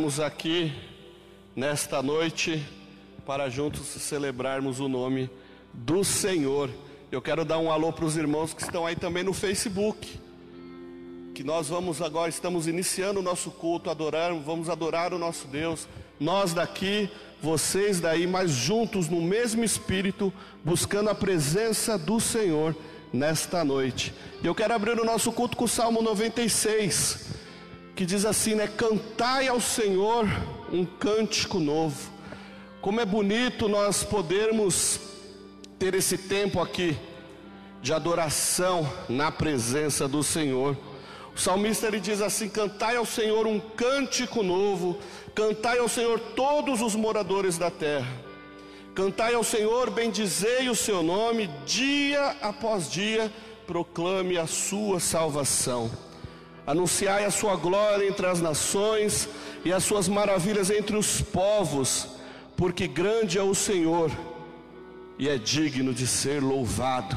Estamos aqui nesta noite para juntos celebrarmos o nome do Senhor. Eu quero dar um alô para os irmãos que estão aí também no Facebook. Que nós vamos agora, estamos iniciando o nosso culto, adorar, vamos adorar o nosso Deus. Nós daqui, vocês daí, mas juntos no mesmo espírito, buscando a presença do Senhor nesta noite. Eu quero abrir o nosso culto com o Salmo 96, que diz assim, né? Cantai ao Senhor um cântico novo. Como é bonito nós podermos ter esse tempo aqui de adoração na presença do Senhor. O salmista ele diz assim: Cantai ao Senhor um cântico novo, cantai ao Senhor todos os moradores da terra. Cantai ao Senhor, bendizei o seu nome, dia após dia, proclame a sua salvação. Anunciai a sua glória entre as nações e as suas maravilhas entre os povos, porque grande é o Senhor e é digno de ser louvado,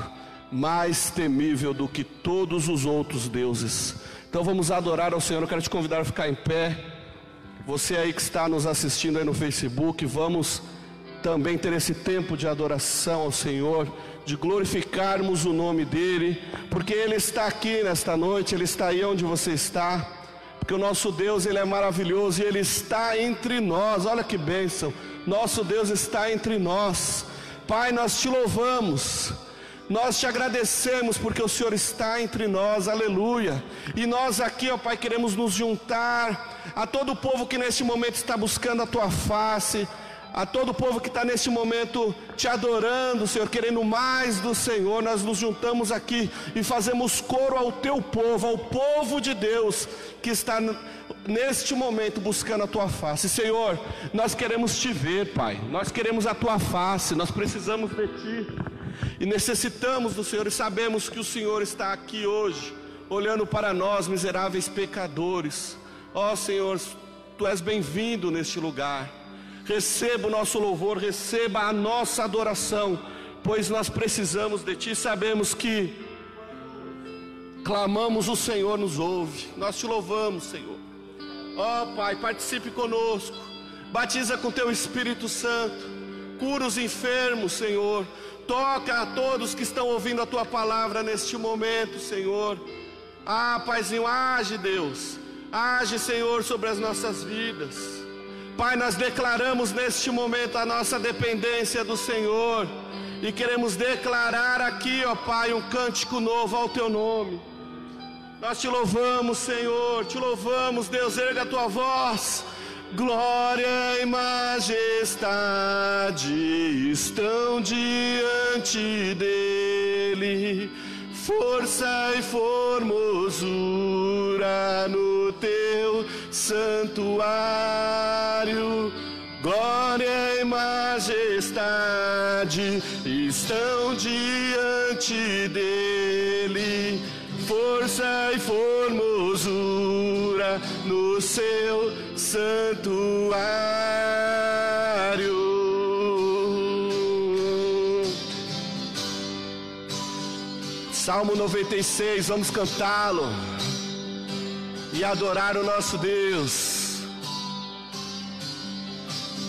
mais temível do que todos os outros deuses. Então vamos adorar ao Senhor. Eu quero te convidar a ficar em pé. Você aí que está nos assistindo aí no Facebook, vamos também ter esse tempo de adoração ao Senhor, de glorificarmos o nome dEle, porque Ele está aqui nesta noite, Ele está aí onde você está, porque o nosso Deus, Ele é maravilhoso e Ele está entre nós, olha que bênção, nosso Deus está entre nós, Pai, nós te louvamos, nós te agradecemos porque o Senhor está entre nós, aleluia. E nós aqui, ó Pai, queremos nos juntar a todo o povo que neste momento está buscando a tua face, a todo o povo que está neste momento te adorando, Senhor, querendo mais do Senhor, nós nos juntamos aqui e fazemos coro ao teu povo, ao povo de Deus que está neste momento buscando a tua face. Senhor, nós queremos te ver, Pai, nós queremos a tua face, nós precisamos de ti. E necessitamos do Senhor e sabemos que o Senhor está aqui hoje, olhando para nós, miseráveis pecadores. Ó oh, Senhor, tu és bem-vindo neste lugar receba o nosso louvor, receba a nossa adoração, pois nós precisamos de Ti, sabemos que clamamos, o Senhor nos ouve, nós te louvamos, Senhor. Ó oh, Pai, participe conosco, batiza com Teu Espírito Santo, cura os enfermos, Senhor, toca a todos que estão ouvindo a Tua palavra neste momento, Senhor. Ah, Paizinho, age, Deus, age, Senhor, sobre as nossas vidas. Pai, nós declaramos neste momento a nossa dependência do Senhor e queremos declarar aqui, ó Pai, um cântico novo ao teu nome. Nós te louvamos, Senhor, te louvamos, Deus, erga a tua voz. Glória e majestade estão diante dele força e formosura no teu santuário. Glória e majestade estão diante dele, força e formosura no seu santuário. Salmo 96, vamos cantá-lo e adorar o nosso Deus.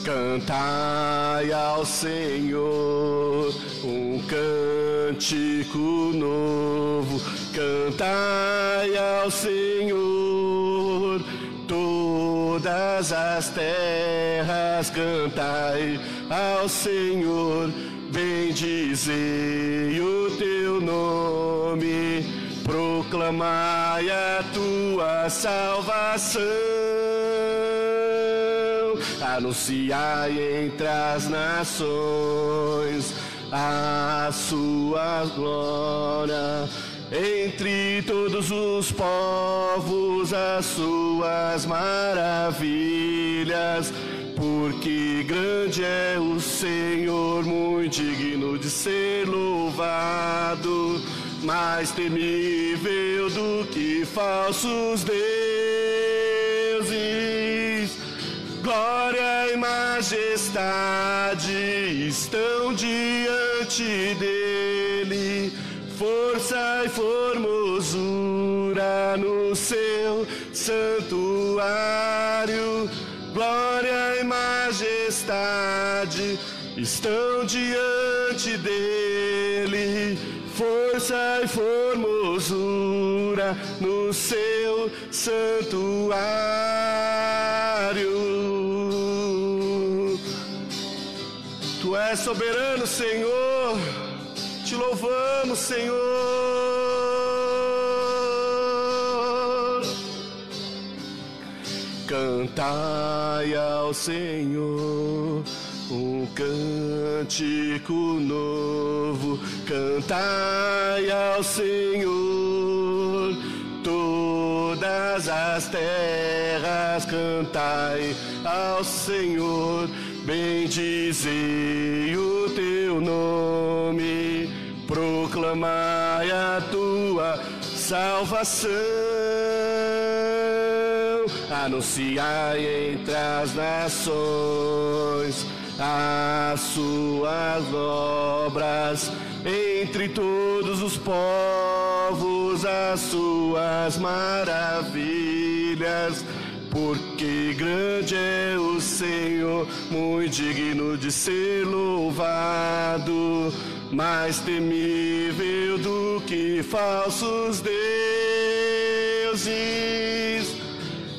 Cantai ao Senhor um cântico novo, cantai ao Senhor todas as terras, cantai ao Senhor Bendizei o teu proclamai a tua salvação, anunciai entre as nações a sua glória. Entre todos os povos, as suas maravilhas. Porque grande é o Senhor, muito digno de ser louvado, mais temível do que falsos deuses. Glória e majestade estão diante dele, força e formosura no seu santuário glória e majestade estão diante dele. Força e formosura no seu santuário. Tu és soberano, Senhor. Te louvamos, Senhor. Cantai ao Senhor um cântico novo, cantai ao Senhor. Todas as terras, cantai ao Senhor, bendizei o teu nome, proclamai a tua salvação. Anunciai entre as nações as suas obras, entre todos os povos as suas maravilhas. Porque grande é o Senhor, muito digno de ser louvado, mais temível do que falsos deuses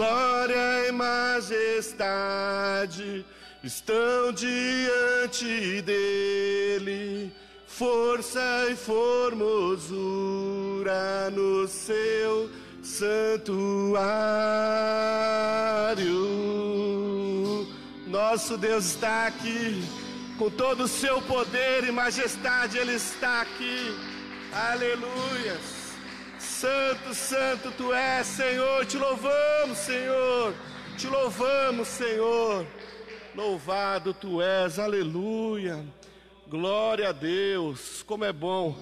glória e majestade estão diante dele, força e formosura no seu santuário. Nosso Deus está aqui, com todo o seu poder e majestade, Ele está aqui. Aleluias. Santo, santo tu és, Senhor. Te louvamos, Senhor. Te louvamos, Senhor. Louvado tu és, aleluia. Glória a Deus. Como é bom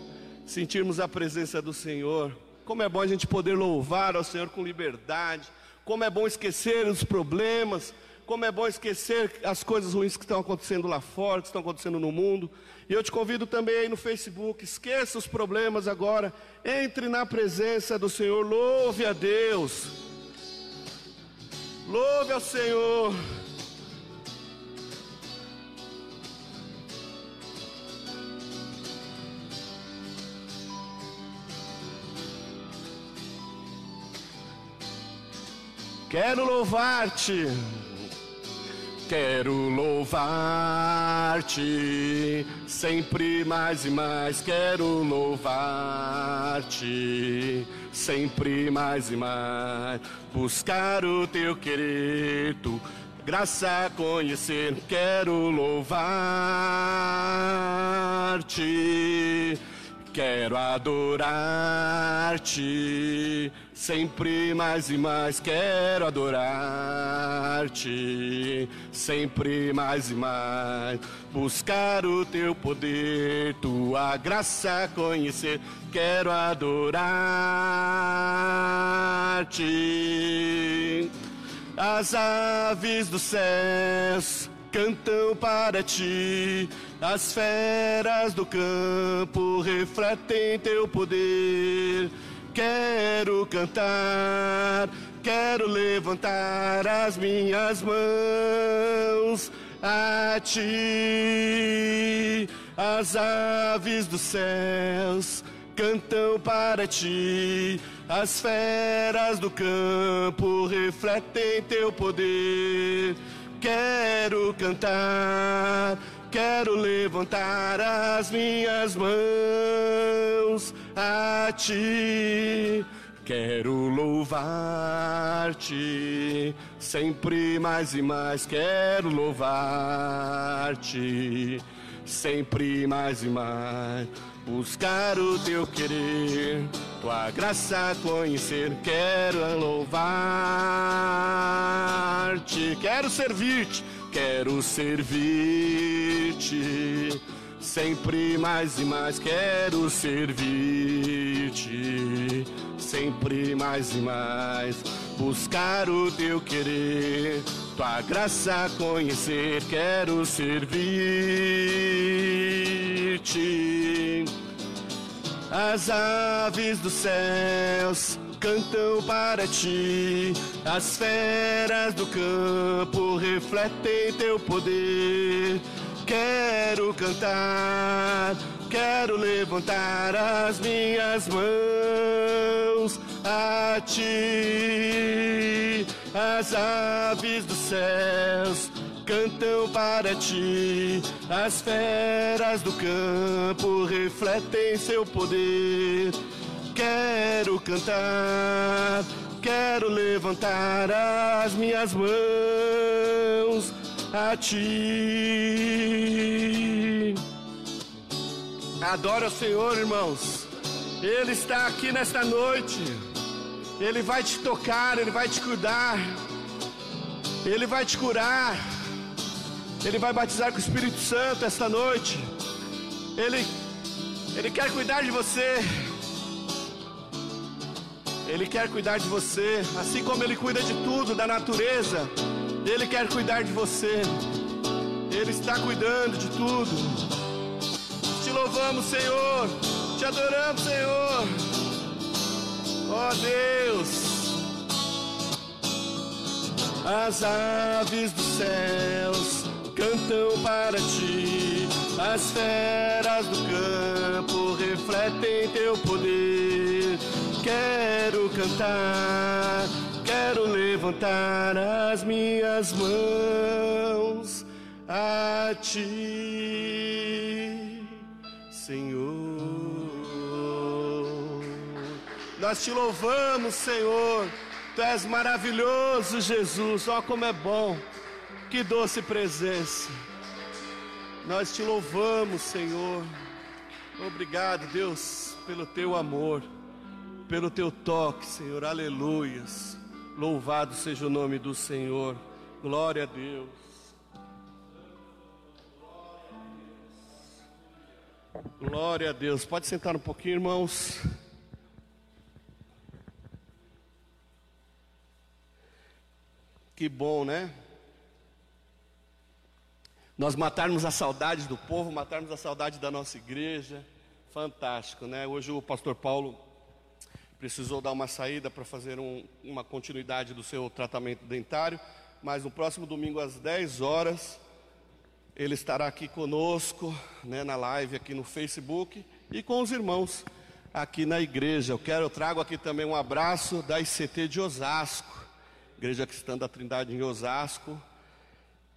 sentirmos a presença do Senhor. Como é bom a gente poder louvar ao Senhor com liberdade. Como é bom esquecer os problemas. Como é bom esquecer as coisas ruins que estão acontecendo lá fora, que estão acontecendo no mundo. E eu te convido também aí no Facebook, esqueça os problemas agora, entre na presença do Senhor, louve a Deus. Louve ao Senhor. Quero louvar-te. Quero louvar-te, sempre mais e mais quero louvar-te, sempre mais e mais. Buscar o teu querer, tu graça conhecer, quero louvar-te Quero adorar-te, sempre mais e mais quero adorar-te, sempre mais e mais buscar o teu poder, tua graça conhecer, quero adorar-te. As aves dos céus cantam para ti. As feras do campo refletem teu poder. Quero cantar, quero levantar as minhas mãos a ti. As aves dos céus cantam para ti. As feras do campo refletem teu poder. Quero cantar, quero levantar as minhas mãos a ti. Quero louvar-te, sempre mais e mais quero louvar-te, sempre mais e mais. Buscar o teu querer, tua graça conhecer, quero louvar-te, quero servir-te, quero servir-te. Sempre mais e mais quero servir-te, sempre mais e mais buscar o teu querer, tua graça conhecer, quero servir-te. As aves dos céus cantam para ti, as feras do campo refletem teu poder. Quero cantar, quero levantar as minhas mãos a ti. As aves dos céus cantam para ti, as feras do campo refletem seu poder. Quero cantar, quero levantar as minhas mãos a ti. Adora o Senhor, irmãos. Ele está aqui nesta noite. Ele vai te tocar, ele vai te cuidar. Ele vai te curar. Ele vai batizar com o Espírito Santo esta noite. Ele ele quer cuidar de você. Ele quer cuidar de você, assim como ele cuida de tudo, da natureza. Ele quer cuidar de você. Ele está cuidando de tudo. Te louvamos, Senhor. Te adoramos, Senhor. Ó oh, Deus. As aves dos céus cantam para ti. As feras do campo refletem teu poder. Quero cantar quero levantar as minhas mãos a ti, Senhor. Nós te louvamos, Senhor. Tu és maravilhoso, Jesus. Ó, como é bom, que doce presença. Nós te louvamos, Senhor. Obrigado, Deus, pelo teu amor, pelo teu toque, Senhor. Aleluias. Louvado seja o nome do Senhor. Glória a Deus. Glória a Deus. Pode sentar um pouquinho, irmãos. Que bom, né? Nós matarmos a saudade do povo, matarmos a saudade da nossa igreja. Fantástico, né? Hoje o pastor Paulo precisou dar uma saída para fazer um, uma continuidade do seu tratamento dentário, mas no próximo domingo às 10 horas ele estará aqui conosco, né, na live aqui no Facebook e com os irmãos aqui na igreja. Eu quero, eu trago aqui também um abraço da ICT de Osasco, Igreja Cristã da Trindade em Osasco.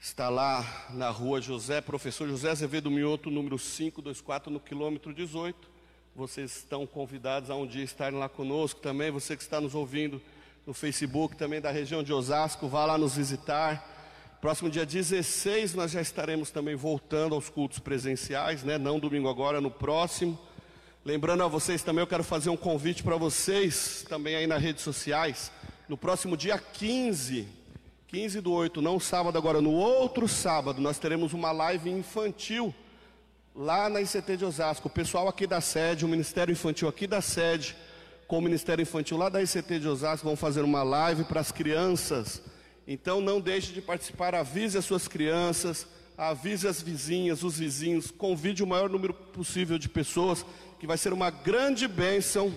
Está lá na rua José, professor José Azevedo Mioto, número 524, no quilômetro 18. Vocês estão convidados a um dia estarem lá conosco também. Você que está nos ouvindo no Facebook também da região de Osasco, vá lá nos visitar. Próximo dia 16 nós já estaremos também voltando aos cultos presenciais, né? Não domingo agora, no próximo. Lembrando a vocês também, eu quero fazer um convite para vocês também aí nas redes sociais. No próximo dia 15, 15 do 8, não sábado agora, no outro sábado, nós teremos uma live infantil lá na ICT de Osasco, o pessoal aqui da sede, o Ministério Infantil aqui da sede, com o Ministério Infantil lá da ICT de Osasco, vão fazer uma live para as crianças. Então não deixe de participar, avise as suas crianças, avise as vizinhas, os vizinhos, convide o maior número possível de pessoas, que vai ser uma grande bênção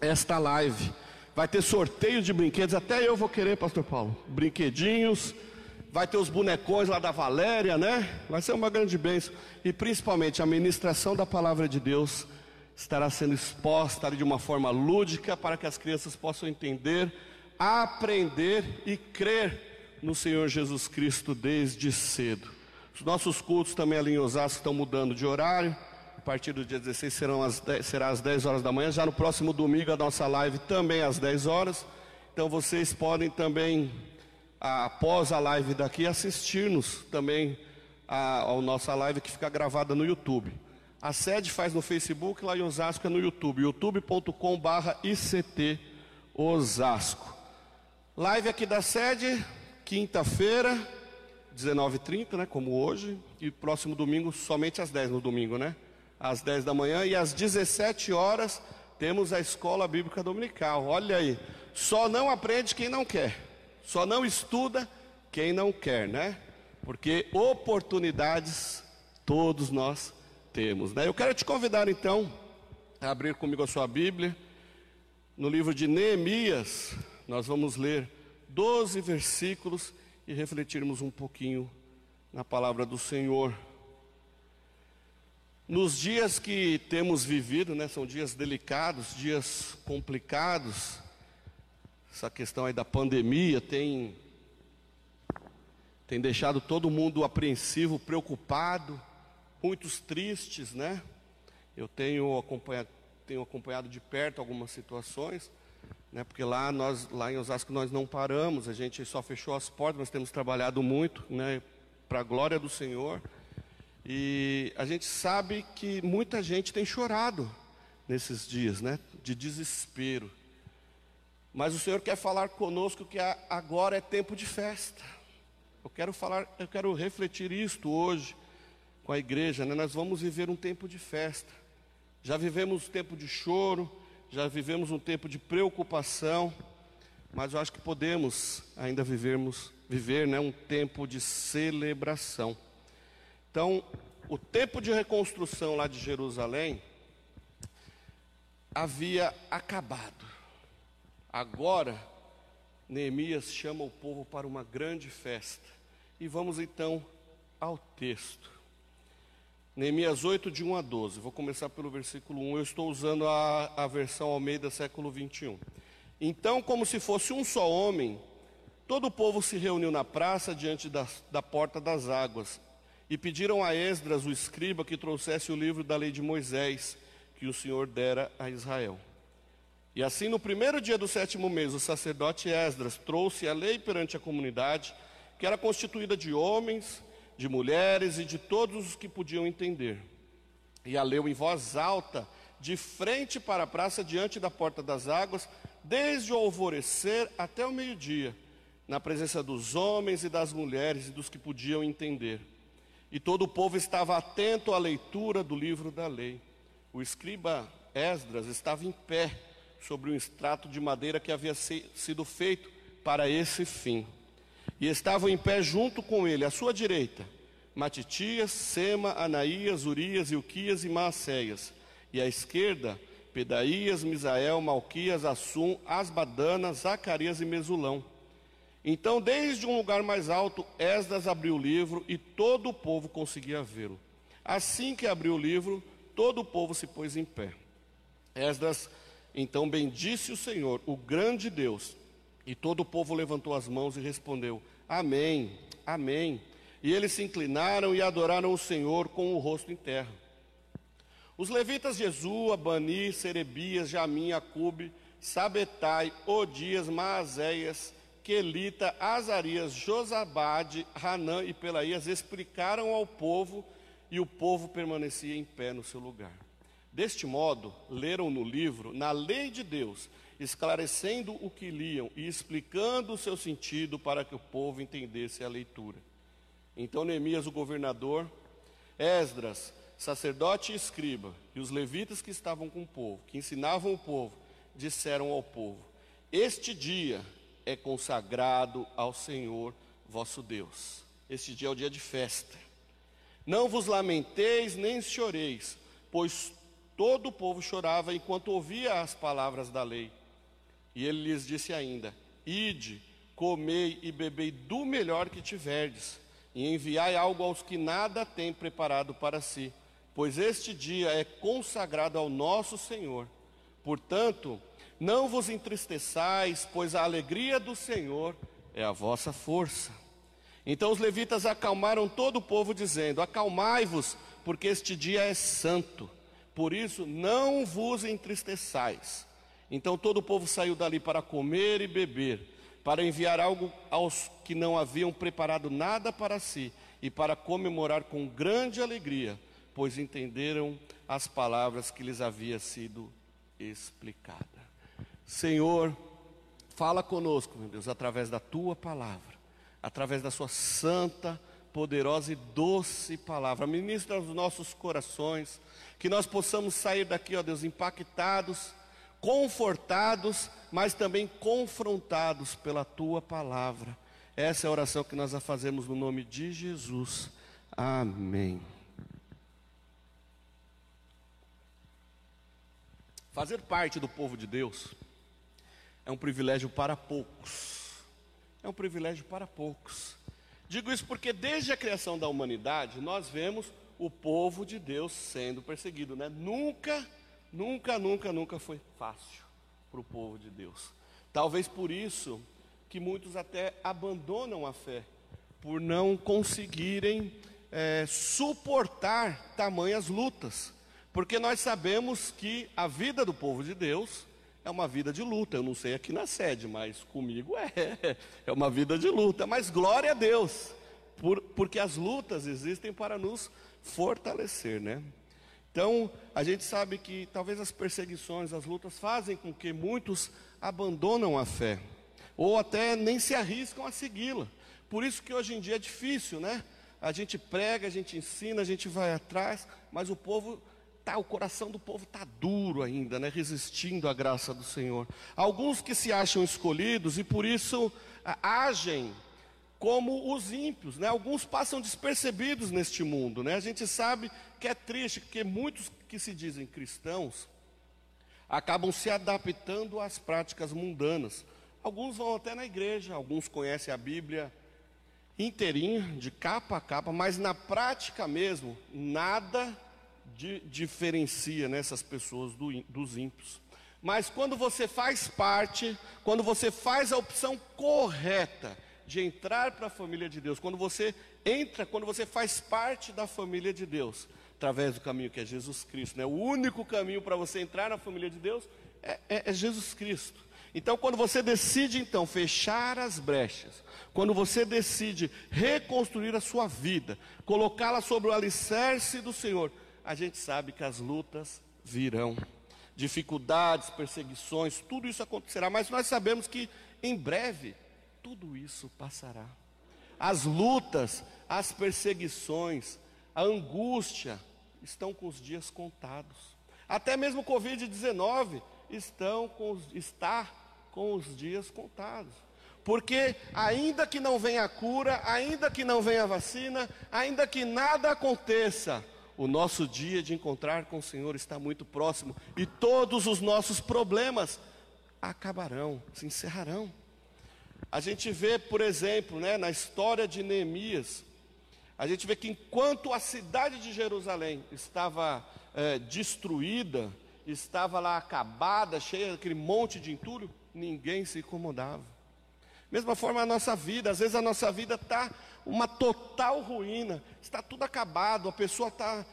esta live. Vai ter sorteio de brinquedos, até eu vou querer, Pastor Paulo, brinquedinhos vai ter os bonecões lá da Valéria, né? Vai ser uma grande bênção. E principalmente a ministração da palavra de Deus estará sendo exposta de uma forma lúdica para que as crianças possam entender, aprender e crer no Senhor Jesus Cristo desde cedo. Os nossos cultos também ali em Osasco estão mudando de horário. A partir do dia 16 serão as 10, será às 10 horas da manhã. Já no próximo domingo a nossa live também às 10 horas. Então vocês podem também após a live daqui, assistir-nos também a nossa live que fica gravada no YouTube. A sede faz no Facebook, lá em Osasco é no YouTube, youtube.com/barra ICT Osasco. Live aqui da sede, quinta-feira, 19h30, né, como hoje, e próximo domingo, somente às 10 no domingo, né? Às 10 da manhã e às 17 horas temos a escola bíblica dominical. Olha aí, só não aprende quem não quer, só não estuda quem não quer, né? Porque oportunidades todos nós temos, né? Eu quero te convidar então a abrir comigo a sua Bíblia no livro de Neemias. Nós vamos ler 12 versículos e refletirmos um pouquinho na palavra do Senhor. Nos dias que temos vivido, né, são dias delicados, dias complicados. Essa questão aí da pandemia tem tem deixado todo mundo apreensivo, preocupado, muitos tristes, né? Eu tenho acompanhado, tenho acompanhado de perto algumas situações, né? Porque lá nós, lá em Osasco nós não paramos, a gente só fechou as portas, mas temos trabalhado muito, né? Para a glória do Senhor. E a gente sabe que muita gente tem chorado nesses dias, né? De desespero. Mas o Senhor quer falar conosco que agora é tempo de festa. Eu quero falar, eu quero refletir isto hoje com a igreja, né? Nós vamos viver um tempo de festa. Já vivemos um tempo de choro, já vivemos um tempo de preocupação, mas eu acho que podemos ainda vivermos, viver, né, um tempo de celebração. Então, o tempo de reconstrução lá de Jerusalém havia acabado. Agora, Neemias chama o povo para uma grande festa. E vamos então ao texto. Neemias 8, de 1 a 12. Vou começar pelo versículo 1. Eu estou usando a, a versão Almeida século 21. Então, como se fosse um só homem, todo o povo se reuniu na praça diante da, da porta das águas e pediram a Esdras, o escriba, que trouxesse o livro da lei de Moisés, que o Senhor dera a Israel. E assim, no primeiro dia do sétimo mês, o sacerdote Esdras trouxe a lei perante a comunidade, que era constituída de homens, de mulheres e de todos os que podiam entender. E a leu em voz alta, de frente para a praça, diante da porta das águas, desde o alvorecer até o meio-dia, na presença dos homens e das mulheres e dos que podiam entender. E todo o povo estava atento à leitura do livro da lei. O escriba Esdras estava em pé sobre um extrato de madeira que havia sido feito para esse fim. E estavam em pé junto com ele, à sua direita, Matitias, Sema, Anaías, Urias, Ilquias e Maacéias. E à esquerda, Pedaías, Misael, Malquias, Assum, Asbadana, Zacarias e Mesulão. Então, desde um lugar mais alto, Esdras abriu o livro e todo o povo conseguia vê-lo. Assim que abriu o livro, todo o povo se pôs em pé. Esdras então bendisse o Senhor, o grande Deus, e todo o povo levantou as mãos e respondeu: Amém, Amém. E eles se inclinaram e adoraram o Senhor com o rosto em terra. Os levitas Jesua, Bani, Serebias, Jamim, Acube, Sabetai, Odias, Maazéias, Quelita, Azarias, Josabade, Hanã e Pelaías explicaram ao povo e o povo permanecia em pé no seu lugar. Deste modo, leram no livro, na lei de Deus, esclarecendo o que liam e explicando o seu sentido para que o povo entendesse a leitura. Então Neemias, o governador, Esdras, sacerdote e escriba, e os levitas que estavam com o povo, que ensinavam o povo, disseram ao povo: Este dia é consagrado ao Senhor vosso Deus. Este dia é o dia de festa. Não vos lamenteis nem choreis, pois todo o povo chorava enquanto ouvia as palavras da lei. E ele lhes disse ainda: Ide, comei e bebei do melhor que tiverdes, e enviai algo aos que nada têm preparado para si, pois este dia é consagrado ao nosso Senhor. Portanto, não vos entristeçais, pois a alegria do Senhor é a vossa força. Então os levitas acalmaram todo o povo, dizendo: Acalmai-vos, porque este dia é santo. Por isso, não vos entristeçais. Então todo o povo saiu dali para comer e beber. para enviar algo aos que não haviam preparado nada para si e para comemorar com grande alegria, pois entenderam as palavras que lhes havia sido explicada. Senhor, fala conosco, meu Deus, através da tua palavra, através da sua santa, poderosa e doce palavra. Ministra os nossos corações, que nós possamos sair daqui, ó Deus, impactados confortados, mas também confrontados pela tua palavra. Essa é a oração que nós a fazemos no nome de Jesus. Amém. Fazer parte do povo de Deus é um privilégio para poucos. É um privilégio para poucos. Digo isso porque desde a criação da humanidade nós vemos o povo de Deus sendo perseguido, né? Nunca Nunca, nunca, nunca foi fácil para o povo de Deus. Talvez por isso que muitos até abandonam a fé, por não conseguirem é, suportar tamanhas lutas. Porque nós sabemos que a vida do povo de Deus é uma vida de luta. Eu não sei aqui na sede, mas comigo é. É uma vida de luta. Mas glória a Deus, por, porque as lutas existem para nos fortalecer, né? Então, a gente sabe que talvez as perseguições, as lutas fazem com que muitos abandonam a fé, ou até nem se arriscam a segui-la. Por isso que hoje em dia é difícil, né? A gente prega, a gente ensina, a gente vai atrás, mas o povo tá, o coração do povo está duro ainda, né? Resistindo à graça do Senhor. Alguns que se acham escolhidos e por isso agem como os ímpios, né? Alguns passam despercebidos neste mundo, né? A gente sabe que é triste, porque muitos que se dizem cristãos acabam se adaptando às práticas mundanas. Alguns vão até na igreja, alguns conhecem a Bíblia inteirinha, de capa a capa, mas na prática mesmo, nada de, diferencia nessas pessoas do, dos ímpios. Mas quando você faz parte, quando você faz a opção correta, de entrar para a família de Deus, quando você entra, quando você faz parte da família de Deus, através do caminho que é Jesus Cristo, né? o único caminho para você entrar na família de Deus é, é, é Jesus Cristo. Então, quando você decide então fechar as brechas, quando você decide reconstruir a sua vida, colocá-la sobre o alicerce do Senhor, a gente sabe que as lutas virão, dificuldades, perseguições, tudo isso acontecerá, mas nós sabemos que em breve tudo isso passará. As lutas, as perseguições, a angústia estão com os dias contados. Até mesmo o Covid-19 estão com os, está com os dias contados. Porque ainda que não venha a cura, ainda que não venha a vacina, ainda que nada aconteça, o nosso dia de encontrar com o Senhor está muito próximo e todos os nossos problemas acabarão, se encerrarão. A gente vê, por exemplo, né, na história de Neemias, a gente vê que enquanto a cidade de Jerusalém estava é, destruída, estava lá acabada, cheia daquele monte de entulho, ninguém se incomodava. Mesma forma a nossa vida, às vezes a nossa vida está uma total ruína, está tudo acabado, a pessoa tá,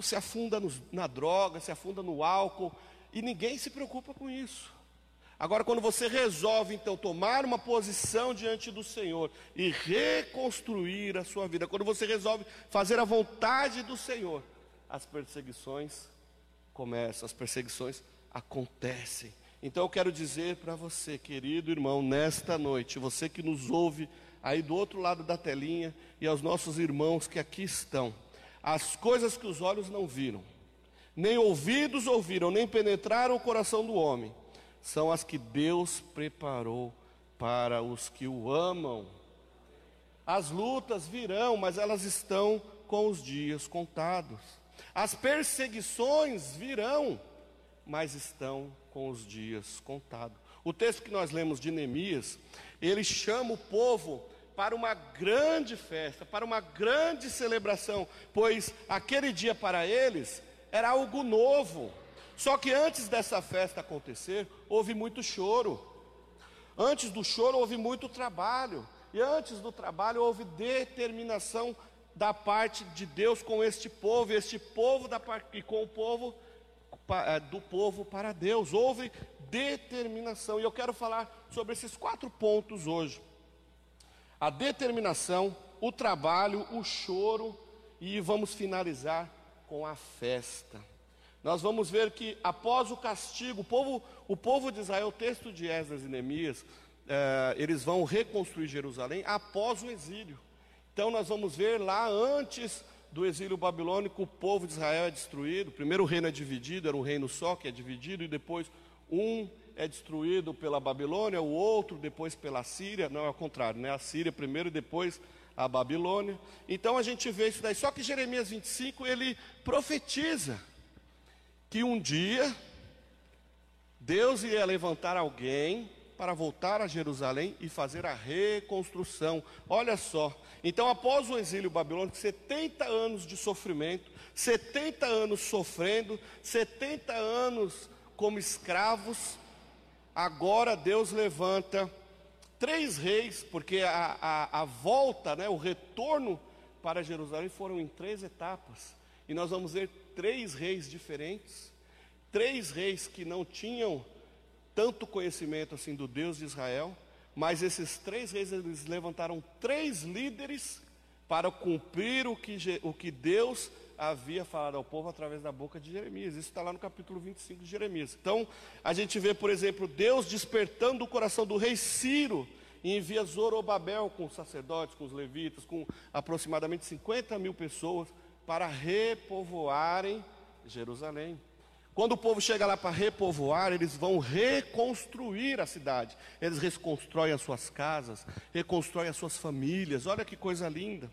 se afunda na droga, se afunda no álcool, e ninguém se preocupa com isso. Agora, quando você resolve, então, tomar uma posição diante do Senhor e reconstruir a sua vida, quando você resolve fazer a vontade do Senhor, as perseguições começam, as perseguições acontecem. Então, eu quero dizer para você, querido irmão, nesta noite, você que nos ouve aí do outro lado da telinha e aos nossos irmãos que aqui estão, as coisas que os olhos não viram, nem ouvidos ouviram, nem penetraram o coração do homem são as que Deus preparou para os que o amam. As lutas virão, mas elas estão com os dias contados. As perseguições virão, mas estão com os dias contados. O texto que nós lemos de Neemias, ele chama o povo para uma grande festa, para uma grande celebração, pois aquele dia para eles era algo novo. Só que antes dessa festa acontecer, houve muito choro. Antes do choro, houve muito trabalho. E antes do trabalho, houve determinação da parte de Deus com este povo, este povo da parte, e com o povo eh, do povo para Deus. Houve determinação. E eu quero falar sobre esses quatro pontos hoje: a determinação, o trabalho, o choro e vamos finalizar com a festa. Nós vamos ver que após o castigo, o povo, o povo de Israel, o texto de Esdras e Neemias, eh, eles vão reconstruir Jerusalém após o exílio. Então nós vamos ver lá antes do exílio babilônico, o povo de Israel é destruído. O primeiro reino é dividido, era um reino só que é dividido, e depois um é destruído pela Babilônia, o outro depois pela Síria. Não é o contrário, né? A Síria primeiro e depois a Babilônia. Então a gente vê isso daí. Só que Jeremias 25 ele profetiza que um dia Deus ia levantar alguém para voltar a Jerusalém e fazer a reconstrução. Olha só. Então, após o exílio babilônico, 70 anos de sofrimento, 70 anos sofrendo, 70 anos como escravos, agora Deus levanta três reis, porque a, a, a volta, né, o retorno para Jerusalém foram em três etapas. E nós vamos ver três reis diferentes, três reis que não tinham tanto conhecimento assim do Deus de Israel, mas esses três reis eles levantaram três líderes para cumprir o que, o que Deus havia falado ao povo através da boca de Jeremias. Isso está lá no capítulo 25 de Jeremias. Então, a gente vê, por exemplo, Deus despertando o coração do rei Ciro e envia Zorobabel com os sacerdotes, com os levitas, com aproximadamente 50 mil pessoas para repovoarem Jerusalém. Quando o povo chega lá para repovoar, eles vão reconstruir a cidade. Eles reconstroem as suas casas, reconstroem as suas famílias. Olha que coisa linda.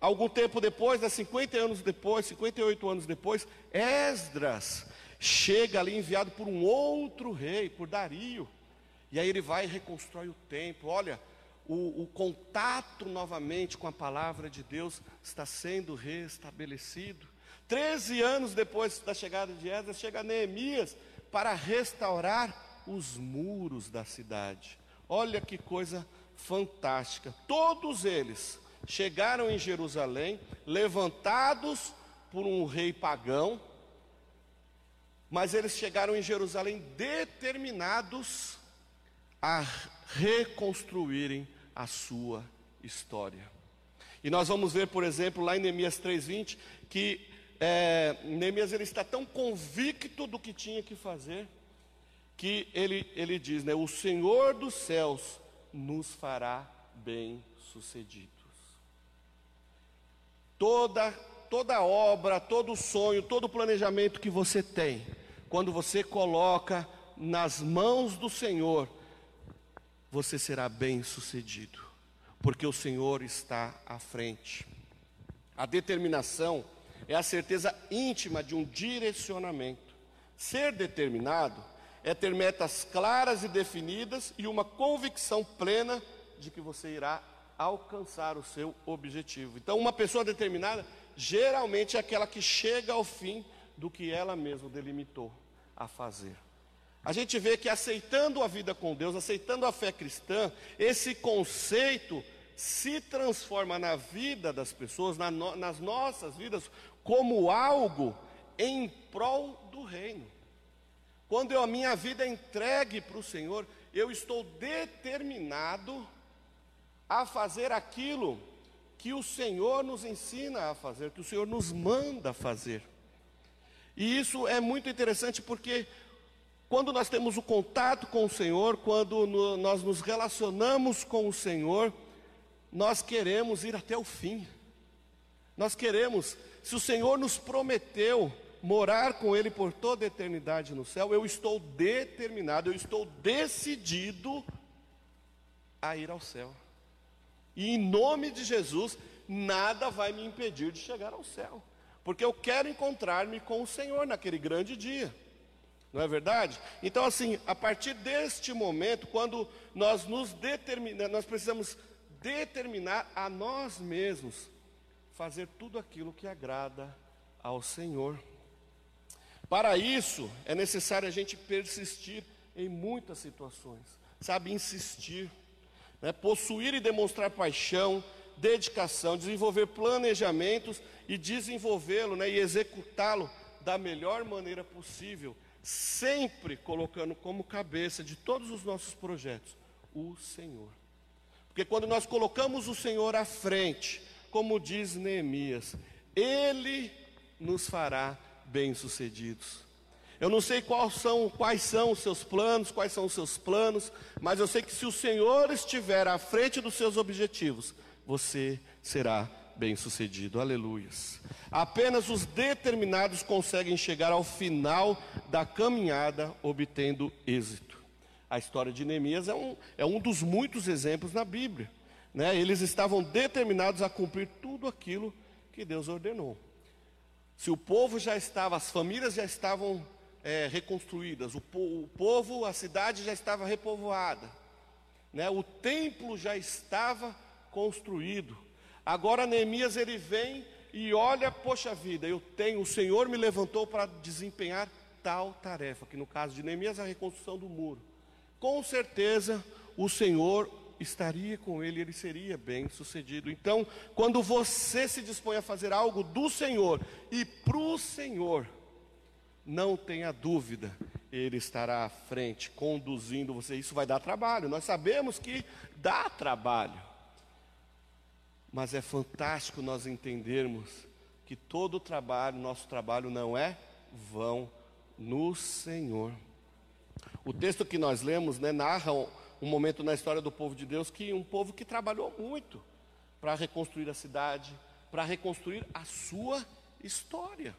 Algum tempo depois, né, 50 anos depois, 58 anos depois, Esdras chega ali enviado por um outro rei, por Dario. E aí ele vai e reconstrói o templo. Olha, o, o, contato novamente com a palavra de Deus está sendo restabelecido. Treze anos depois da chegada de Esdras, chega Neemias para restaurar os muros da cidade. Olha que coisa fantástica. Todos eles chegaram em Jerusalém, levantados por um rei pagão, mas eles chegaram em Jerusalém determinados a reconstruírem a sua história. E nós vamos ver, por exemplo, lá em Neemias 3:20, que é, Neemias ele está tão convicto do que tinha que fazer, que ele, ele diz, né, o Senhor dos céus nos fará bem sucedidos. Toda, toda obra, todo sonho, todo planejamento que você tem, quando você coloca nas mãos do Senhor, você será bem sucedido, porque o Senhor está à frente. A determinação é a certeza íntima de um direcionamento. Ser determinado é ter metas claras e definidas e uma convicção plena de que você irá alcançar o seu objetivo. Então, uma pessoa determinada geralmente é aquela que chega ao fim do que ela mesma delimitou a fazer. A gente vê que aceitando a vida com Deus, aceitando a fé cristã, esse conceito se transforma na vida das pessoas, na no, nas nossas vidas, como algo em prol do reino. Quando eu, a minha vida é entregue para o Senhor, eu estou determinado a fazer aquilo que o Senhor nos ensina a fazer, que o Senhor nos manda fazer. E isso é muito interessante porque quando nós temos o contato com o Senhor, quando no, nós nos relacionamos com o Senhor, nós queremos ir até o fim. Nós queremos, se o Senhor nos prometeu morar com Ele por toda a eternidade no céu, eu estou determinado, eu estou decidido a ir ao céu. E em nome de Jesus, nada vai me impedir de chegar ao céu, porque eu quero encontrar-me com o Senhor naquele grande dia. Não é verdade? Então, assim, a partir deste momento, quando nós nos determinamos, nós precisamos determinar a nós mesmos fazer tudo aquilo que agrada ao Senhor. Para isso, é necessário a gente persistir em muitas situações, sabe, insistir, né? possuir e demonstrar paixão, dedicação, desenvolver planejamentos e desenvolvê-lo né? e executá-lo da melhor maneira possível, sempre colocando como cabeça de todos os nossos projetos o Senhor. Porque quando nós colocamos o Senhor à frente, como diz Neemias, Ele nos fará bem-sucedidos. Eu não sei quais são, quais são os seus planos, quais são os seus planos, mas eu sei que se o Senhor estiver à frente dos seus objetivos, você será bem-sucedido. Aleluias. Apenas os determinados conseguem chegar ao final da caminhada obtendo êxito. A história de Neemias é um, é um dos muitos exemplos na Bíblia. Né? Eles estavam determinados a cumprir tudo aquilo que Deus ordenou. Se o povo já estava, as famílias já estavam é, reconstruídas, o, po o, povo, a cidade já estava repovoada, né? o templo já estava construído. Agora Neemias ele vem e olha, poxa vida, eu tenho, o Senhor me levantou para desempenhar tal tarefa, que no caso de Neemias a reconstrução do muro. Com certeza o Senhor estaria com ele, ele seria bem sucedido. Então, quando você se dispõe a fazer algo do Senhor e para o Senhor, não tenha dúvida, Ele estará à frente, conduzindo você. Isso vai dar trabalho, nós sabemos que dá trabalho, mas é fantástico nós entendermos que todo o trabalho, nosso trabalho não é vão no Senhor. O texto que nós lemos né, narra um momento na história do povo de Deus que um povo que trabalhou muito para reconstruir a cidade, para reconstruir a sua história.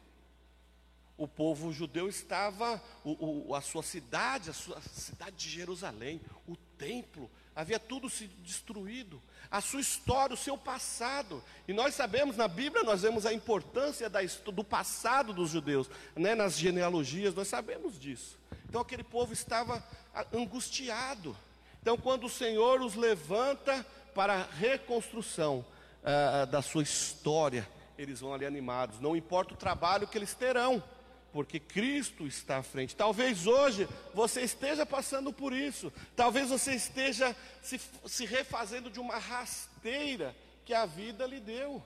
O povo judeu estava, o, o, a sua cidade, a sua cidade de Jerusalém, o templo, havia tudo se destruído, a sua história, o seu passado. E nós sabemos, na Bíblia, nós vemos a importância da, do passado dos judeus, né, nas genealogias, nós sabemos disso. Então aquele povo estava angustiado. Então, quando o Senhor os levanta para a reconstrução uh, da sua história, eles vão ali animados, não importa o trabalho que eles terão, porque Cristo está à frente. Talvez hoje você esteja passando por isso, talvez você esteja se, se refazendo de uma rasteira que a vida lhe deu,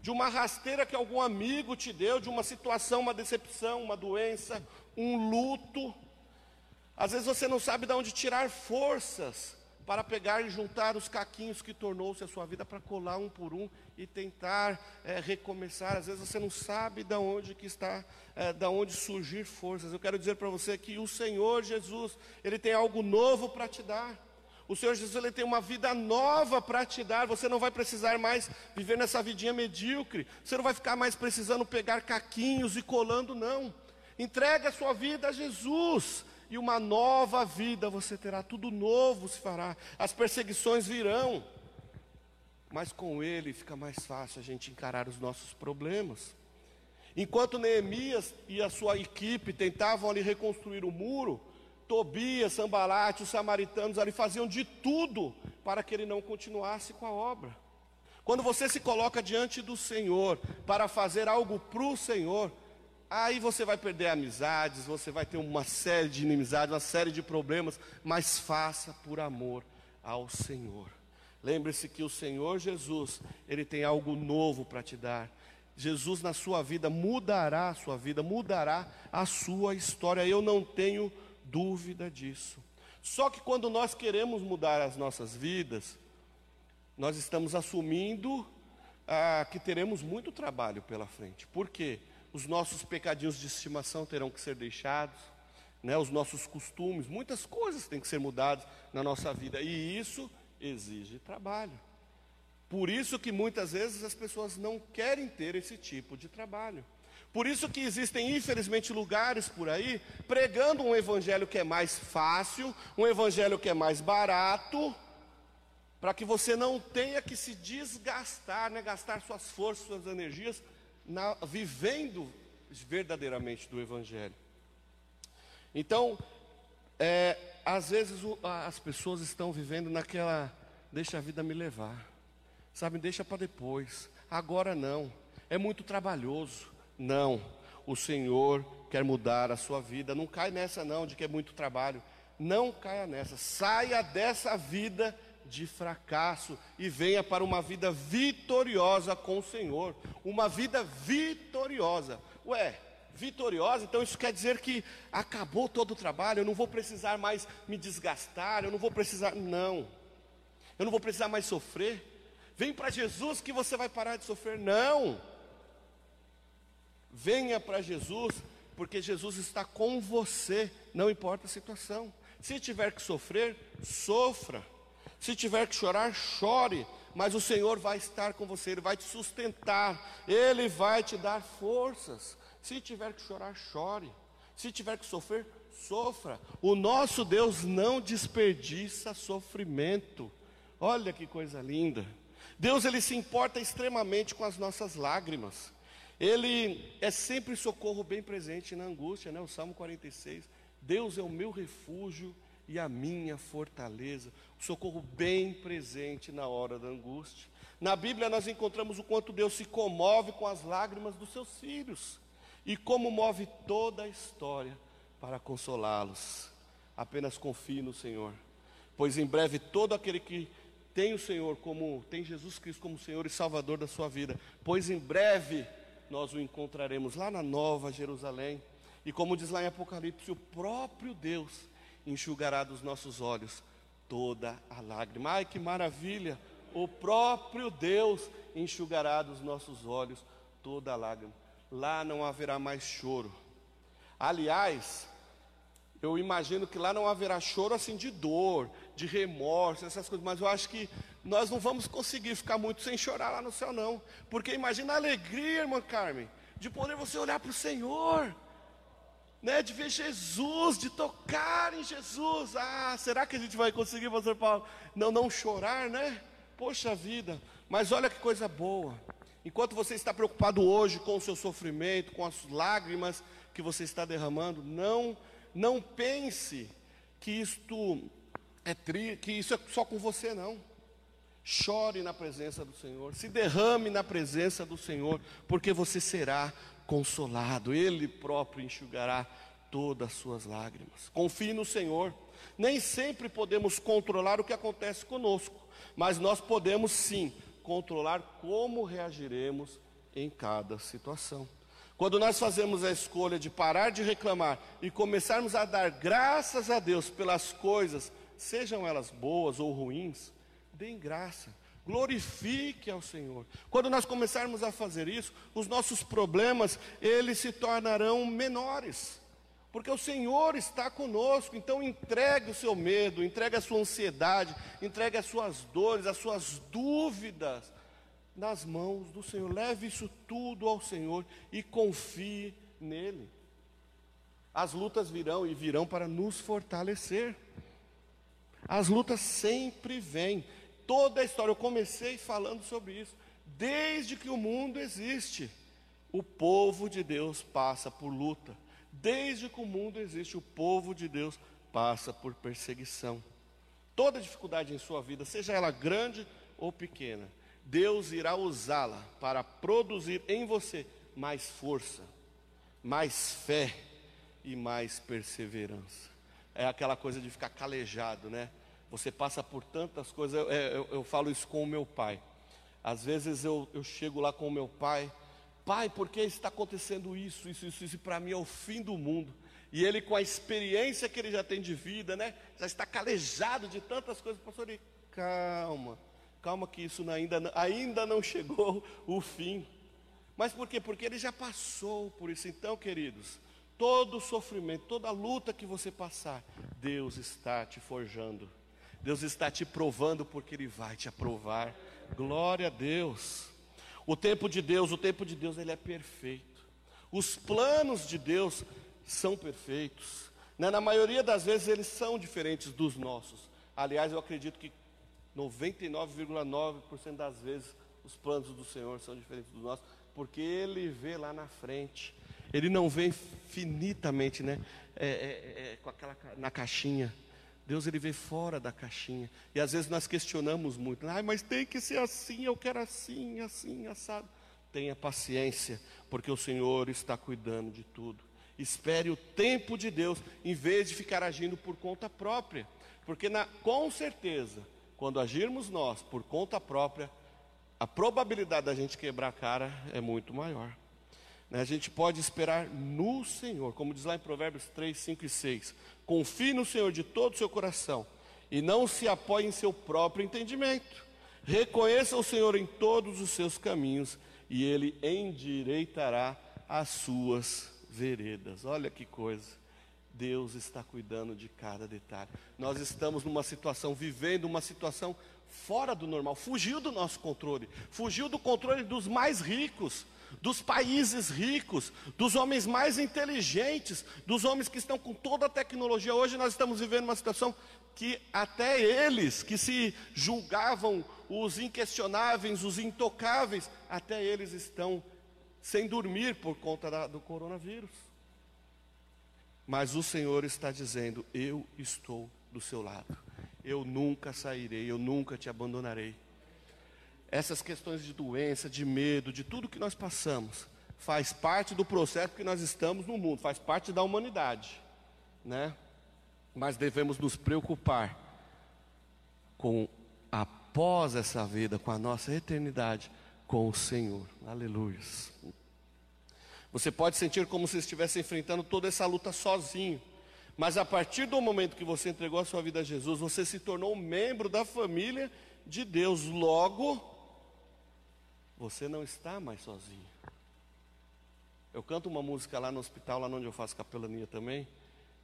de uma rasteira que algum amigo te deu, de uma situação, uma decepção, uma doença, um luto. Às vezes você não sabe de onde tirar forças para pegar e juntar os caquinhos que tornou-se a sua vida para colar um por um e tentar é, recomeçar. Às vezes você não sabe de onde que está, é, de onde surgir forças. Eu quero dizer para você que o Senhor Jesus, Ele tem algo novo para te dar. O Senhor Jesus ele tem uma vida nova para te dar. Você não vai precisar mais viver nessa vidinha medíocre. Você não vai ficar mais precisando pegar caquinhos e colando, não. Entregue a sua vida a Jesus e uma nova vida você terá, tudo novo se fará, as perseguições virão, mas com Ele fica mais fácil a gente encarar os nossos problemas. Enquanto Neemias e a sua equipe tentavam ali reconstruir o muro, Tobias, Sambalate, os samaritanos ali faziam de tudo para que ele não continuasse com a obra. Quando você se coloca diante do Senhor para fazer algo para o Senhor, Aí você vai perder amizades, você vai ter uma série de inimizades, uma série de problemas, mas faça por amor ao Senhor. Lembre-se que o Senhor Jesus, Ele tem algo novo para te dar. Jesus na sua vida mudará a sua vida, mudará a sua história, eu não tenho dúvida disso. Só que quando nós queremos mudar as nossas vidas, nós estamos assumindo ah, que teremos muito trabalho pela frente. Por quê? Os nossos pecadinhos de estimação terão que ser deixados, né, os nossos costumes, muitas coisas têm que ser mudadas na nossa vida, e isso exige trabalho. Por isso que muitas vezes as pessoas não querem ter esse tipo de trabalho. Por isso que existem, infelizmente, lugares por aí pregando um evangelho que é mais fácil, um evangelho que é mais barato, para que você não tenha que se desgastar, né, gastar suas forças, suas energias na, vivendo verdadeiramente do Evangelho. Então, é, às vezes o, as pessoas estão vivendo naquela, deixa a vida me levar, sabe, deixa para depois, agora não, é muito trabalhoso. Não, o Senhor quer mudar a sua vida, não cai nessa não, de que é muito trabalho, não caia nessa, saia dessa vida de fracasso e venha para uma vida vitoriosa com o Senhor. Uma vida vitoriosa. Ué, vitoriosa, então isso quer dizer que acabou todo o trabalho, eu não vou precisar mais me desgastar, eu não vou precisar. Não, eu não vou precisar mais sofrer. Vem para Jesus que você vai parar de sofrer. Não. Venha para Jesus, porque Jesus está com você, não importa a situação. Se tiver que sofrer, sofra. Se tiver que chorar, chore. Mas o Senhor vai estar com você, Ele vai te sustentar, Ele vai te dar forças. Se tiver que chorar, chore. Se tiver que sofrer, sofra. O nosso Deus não desperdiça sofrimento. Olha que coisa linda. Deus ele se importa extremamente com as nossas lágrimas. Ele é sempre socorro bem presente na angústia, né? O Salmo 46. Deus é o meu refúgio e a minha fortaleza, o socorro bem presente na hora da angústia. Na Bíblia nós encontramos o quanto Deus se comove com as lágrimas dos seus filhos e como move toda a história para consolá-los. Apenas confie no Senhor, pois em breve todo aquele que tem o Senhor como tem Jesus Cristo como Senhor e Salvador da sua vida, pois em breve nós o encontraremos lá na Nova Jerusalém. E como diz lá em Apocalipse, o próprio Deus enxugará dos nossos olhos toda a lágrima. Ai que maravilha! O próprio Deus enxugará dos nossos olhos toda a lágrima. Lá não haverá mais choro. Aliás, eu imagino que lá não haverá choro assim de dor, de remorso, essas coisas, mas eu acho que nós não vamos conseguir ficar muito sem chorar lá no céu, não. Porque imagina a alegria, irmã Carmen, de poder você olhar para o Senhor, né, de ver Jesus, de tocar em Jesus. Ah, será que a gente vai conseguir, pastor Paulo, não, não chorar, né? Poxa vida, mas olha que coisa boa. Enquanto você está preocupado hoje com o seu sofrimento, com as lágrimas que você está derramando, não não pense que isto é tri, que isso é só com você não. Chore na presença do Senhor, se derrame na presença do Senhor, porque você será consolado, Ele próprio enxugará todas as suas lágrimas. Confie no Senhor. Nem sempre podemos controlar o que acontece conosco, mas nós podemos sim controlar como reagiremos em cada situação. Quando nós fazemos a escolha de parar de reclamar e começarmos a dar graças a Deus pelas coisas, sejam elas boas ou ruins, deem graça, glorifique ao Senhor. Quando nós começarmos a fazer isso, os nossos problemas, eles se tornarão menores. Porque o Senhor está conosco, então entregue o seu medo, entregue a sua ansiedade, entregue as suas dores, as suas dúvidas nas mãos do Senhor. Leve isso tudo ao Senhor e confie nele. As lutas virão e virão para nos fortalecer. As lutas sempre vêm. Toda a história, eu comecei falando sobre isso. Desde que o mundo existe, o povo de Deus passa por luta. Desde que o mundo existe, o povo de Deus passa por perseguição. Toda dificuldade em sua vida, seja ela grande ou pequena, Deus irá usá-la para produzir em você mais força, mais fé e mais perseverança. É aquela coisa de ficar calejado, né? Você passa por tantas coisas. Eu, eu, eu falo isso com o meu pai. Às vezes eu, eu chego lá com o meu pai, pai, por que está acontecendo isso, isso, isso, isso? Para mim é o fim do mundo. E ele, com a experiência que ele já tem de vida, né? Já está calejado de tantas coisas. Pastor, ele, calma calma que isso ainda, ainda não chegou o fim. Mas por quê? Porque ele já passou por isso. Então, queridos, todo sofrimento, toda luta que você passar, Deus está te forjando. Deus está te provando porque Ele vai te aprovar. Glória a Deus. O tempo de Deus, o tempo de Deus, ele é perfeito. Os planos de Deus são perfeitos. Né? Na maioria das vezes eles são diferentes dos nossos. Aliás, eu acredito que 99,9% das vezes os planos do Senhor são diferentes dos nossos, porque Ele vê lá na frente. Ele não vê infinitamente, né? É, é, é, com aquela na caixinha. Deus ele vê fora da caixinha. E às vezes nós questionamos muito. Ah, mas tem que ser assim, eu quero assim, assim, assado. Tenha paciência, porque o Senhor está cuidando de tudo. Espere o tempo de Deus, em vez de ficar agindo por conta própria. Porque na, com certeza, quando agirmos nós por conta própria, a probabilidade da gente quebrar a cara é muito maior. Né? A gente pode esperar no Senhor, como diz lá em Provérbios 3, 5 e 6. Confie no Senhor de todo o seu coração e não se apoie em seu próprio entendimento. Reconheça o Senhor em todos os seus caminhos e ele endireitará as suas veredas. Olha que coisa. Deus está cuidando de cada detalhe. Nós estamos numa situação, vivendo uma situação fora do normal, fugiu do nosso controle, fugiu do controle dos mais ricos, dos países ricos, dos homens mais inteligentes, dos homens que estão com toda a tecnologia. Hoje nós estamos vivendo uma situação que até eles, que se julgavam os inquestionáveis, os intocáveis, até eles estão sem dormir por conta da, do coronavírus. Mas o Senhor está dizendo: Eu estou do seu lado, eu nunca sairei, eu nunca te abandonarei essas questões de doença, de medo, de tudo que nós passamos, faz parte do processo que nós estamos no mundo, faz parte da humanidade, né? Mas devemos nos preocupar com após essa vida, com a nossa eternidade com o Senhor. Aleluia. Você pode sentir como se estivesse enfrentando toda essa luta sozinho. Mas a partir do momento que você entregou a sua vida a Jesus, você se tornou um membro da família de Deus. Logo, você não está mais sozinho. Eu canto uma música lá no hospital, lá onde eu faço capelania também,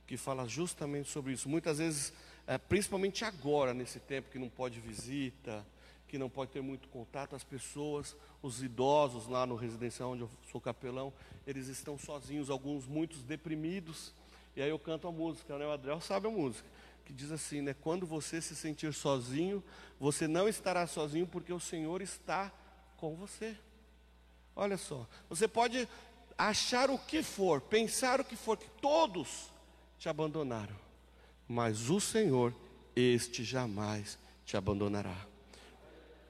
que fala justamente sobre isso. Muitas vezes, é, principalmente agora, nesse tempo que não pode visita, que não pode ter muito contato, as pessoas, os idosos lá no residencial onde eu sou capelão, eles estão sozinhos, alguns muitos deprimidos. E aí eu canto a música, né? O Adriel sabe a música, que diz assim, né? Quando você se sentir sozinho, você não estará sozinho porque o Senhor está com você. Olha só, você pode achar o que for, pensar o que for, que todos te abandonaram, mas o Senhor, este jamais te abandonará.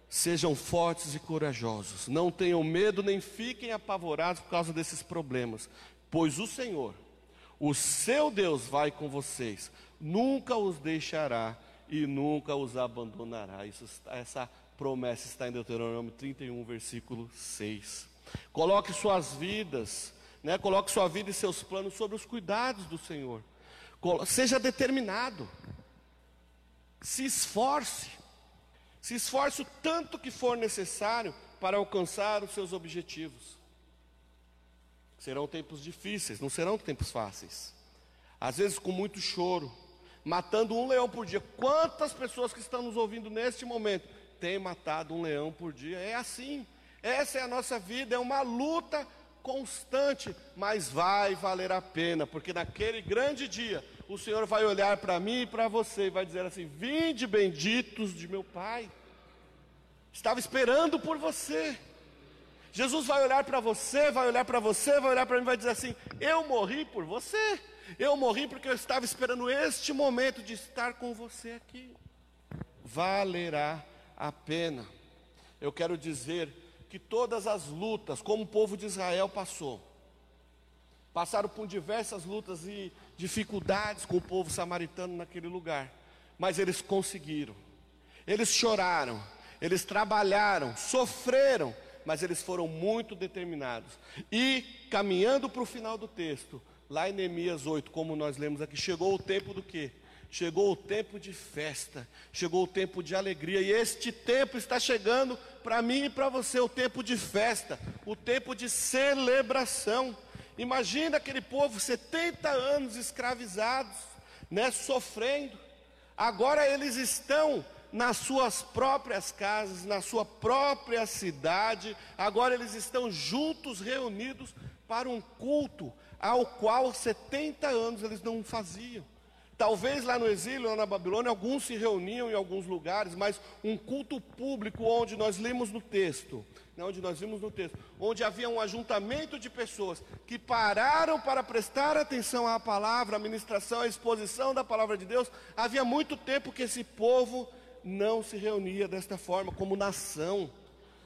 Sejam fortes e corajosos, não tenham medo nem fiquem apavorados por causa desses problemas, pois o Senhor, o seu Deus, vai com vocês, nunca os deixará e nunca os abandonará. Isso, essa promessa está em Deuteronômio 31, versículo 6. Coloque suas vidas, né? coloque sua vida e seus planos sobre os cuidados do Senhor. Seja determinado, se esforce, se esforce o tanto que for necessário para alcançar os seus objetivos. Serão tempos difíceis, não serão tempos fáceis. Às vezes com muito choro, matando um leão por dia. Quantas pessoas que estão nos ouvindo neste momento tem matado um leão por dia. É assim. Essa é a nossa vida, é uma luta constante, mas vai valer a pena, porque naquele grande dia o Senhor vai olhar para mim e para você e vai dizer assim: Vinde benditos de meu Pai. Estava esperando por você. Jesus vai olhar para você, vai olhar para você, vai olhar para mim e vai dizer assim: Eu morri por você. Eu morri porque eu estava esperando este momento de estar com você aqui. Valerá a pena. Eu quero dizer que todas as lutas, como o povo de Israel passou, passaram por diversas lutas e dificuldades com o povo samaritano naquele lugar, mas eles conseguiram. Eles choraram, eles trabalharam, sofreram, mas eles foram muito determinados. E caminhando para o final do texto, lá em Neemias 8, como nós lemos aqui, chegou o tempo do que? Chegou o tempo de festa, chegou o tempo de alegria, e este tempo está chegando para mim e para você o tempo de festa, o tempo de celebração. Imagina aquele povo 70 anos escravizados, né, sofrendo. Agora eles estão nas suas próprias casas, na sua própria cidade. Agora eles estão juntos, reunidos para um culto ao qual 70 anos eles não faziam. Talvez lá no exílio, lá na Babilônia, alguns se reuniam em alguns lugares, mas um culto público onde nós lemos no texto, né, onde nós vimos no texto, onde havia um ajuntamento de pessoas que pararam para prestar atenção à palavra, à ministração, à exposição da palavra de Deus. Havia muito tempo que esse povo não se reunia desta forma, como nação.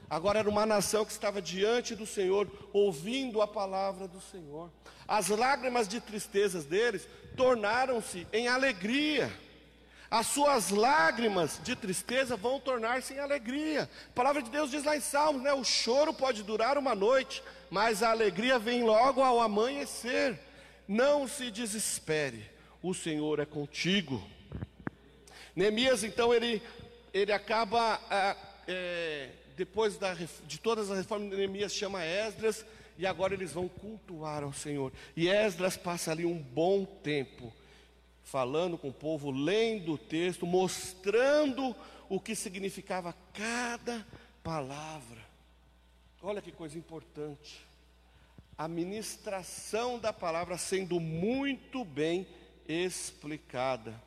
Agora era uma nação que estava diante do Senhor, ouvindo a palavra do Senhor. As lágrimas de tristezas deles tornaram-se em alegria. As suas lágrimas de tristeza vão tornar-se em alegria. A palavra de Deus diz lá em Salmos, né? O choro pode durar uma noite, mas a alegria vem logo ao amanhecer. Não se desespere, o Senhor é contigo. Neemias, então, ele, ele acaba, ah, é, depois da, de todas as reformas, Neemias chama Esdras, e agora eles vão cultuar ao Senhor. E Esdras passa ali um bom tempo falando com o povo, lendo o texto, mostrando o que significava cada palavra. Olha que coisa importante. A ministração da palavra sendo muito bem explicada.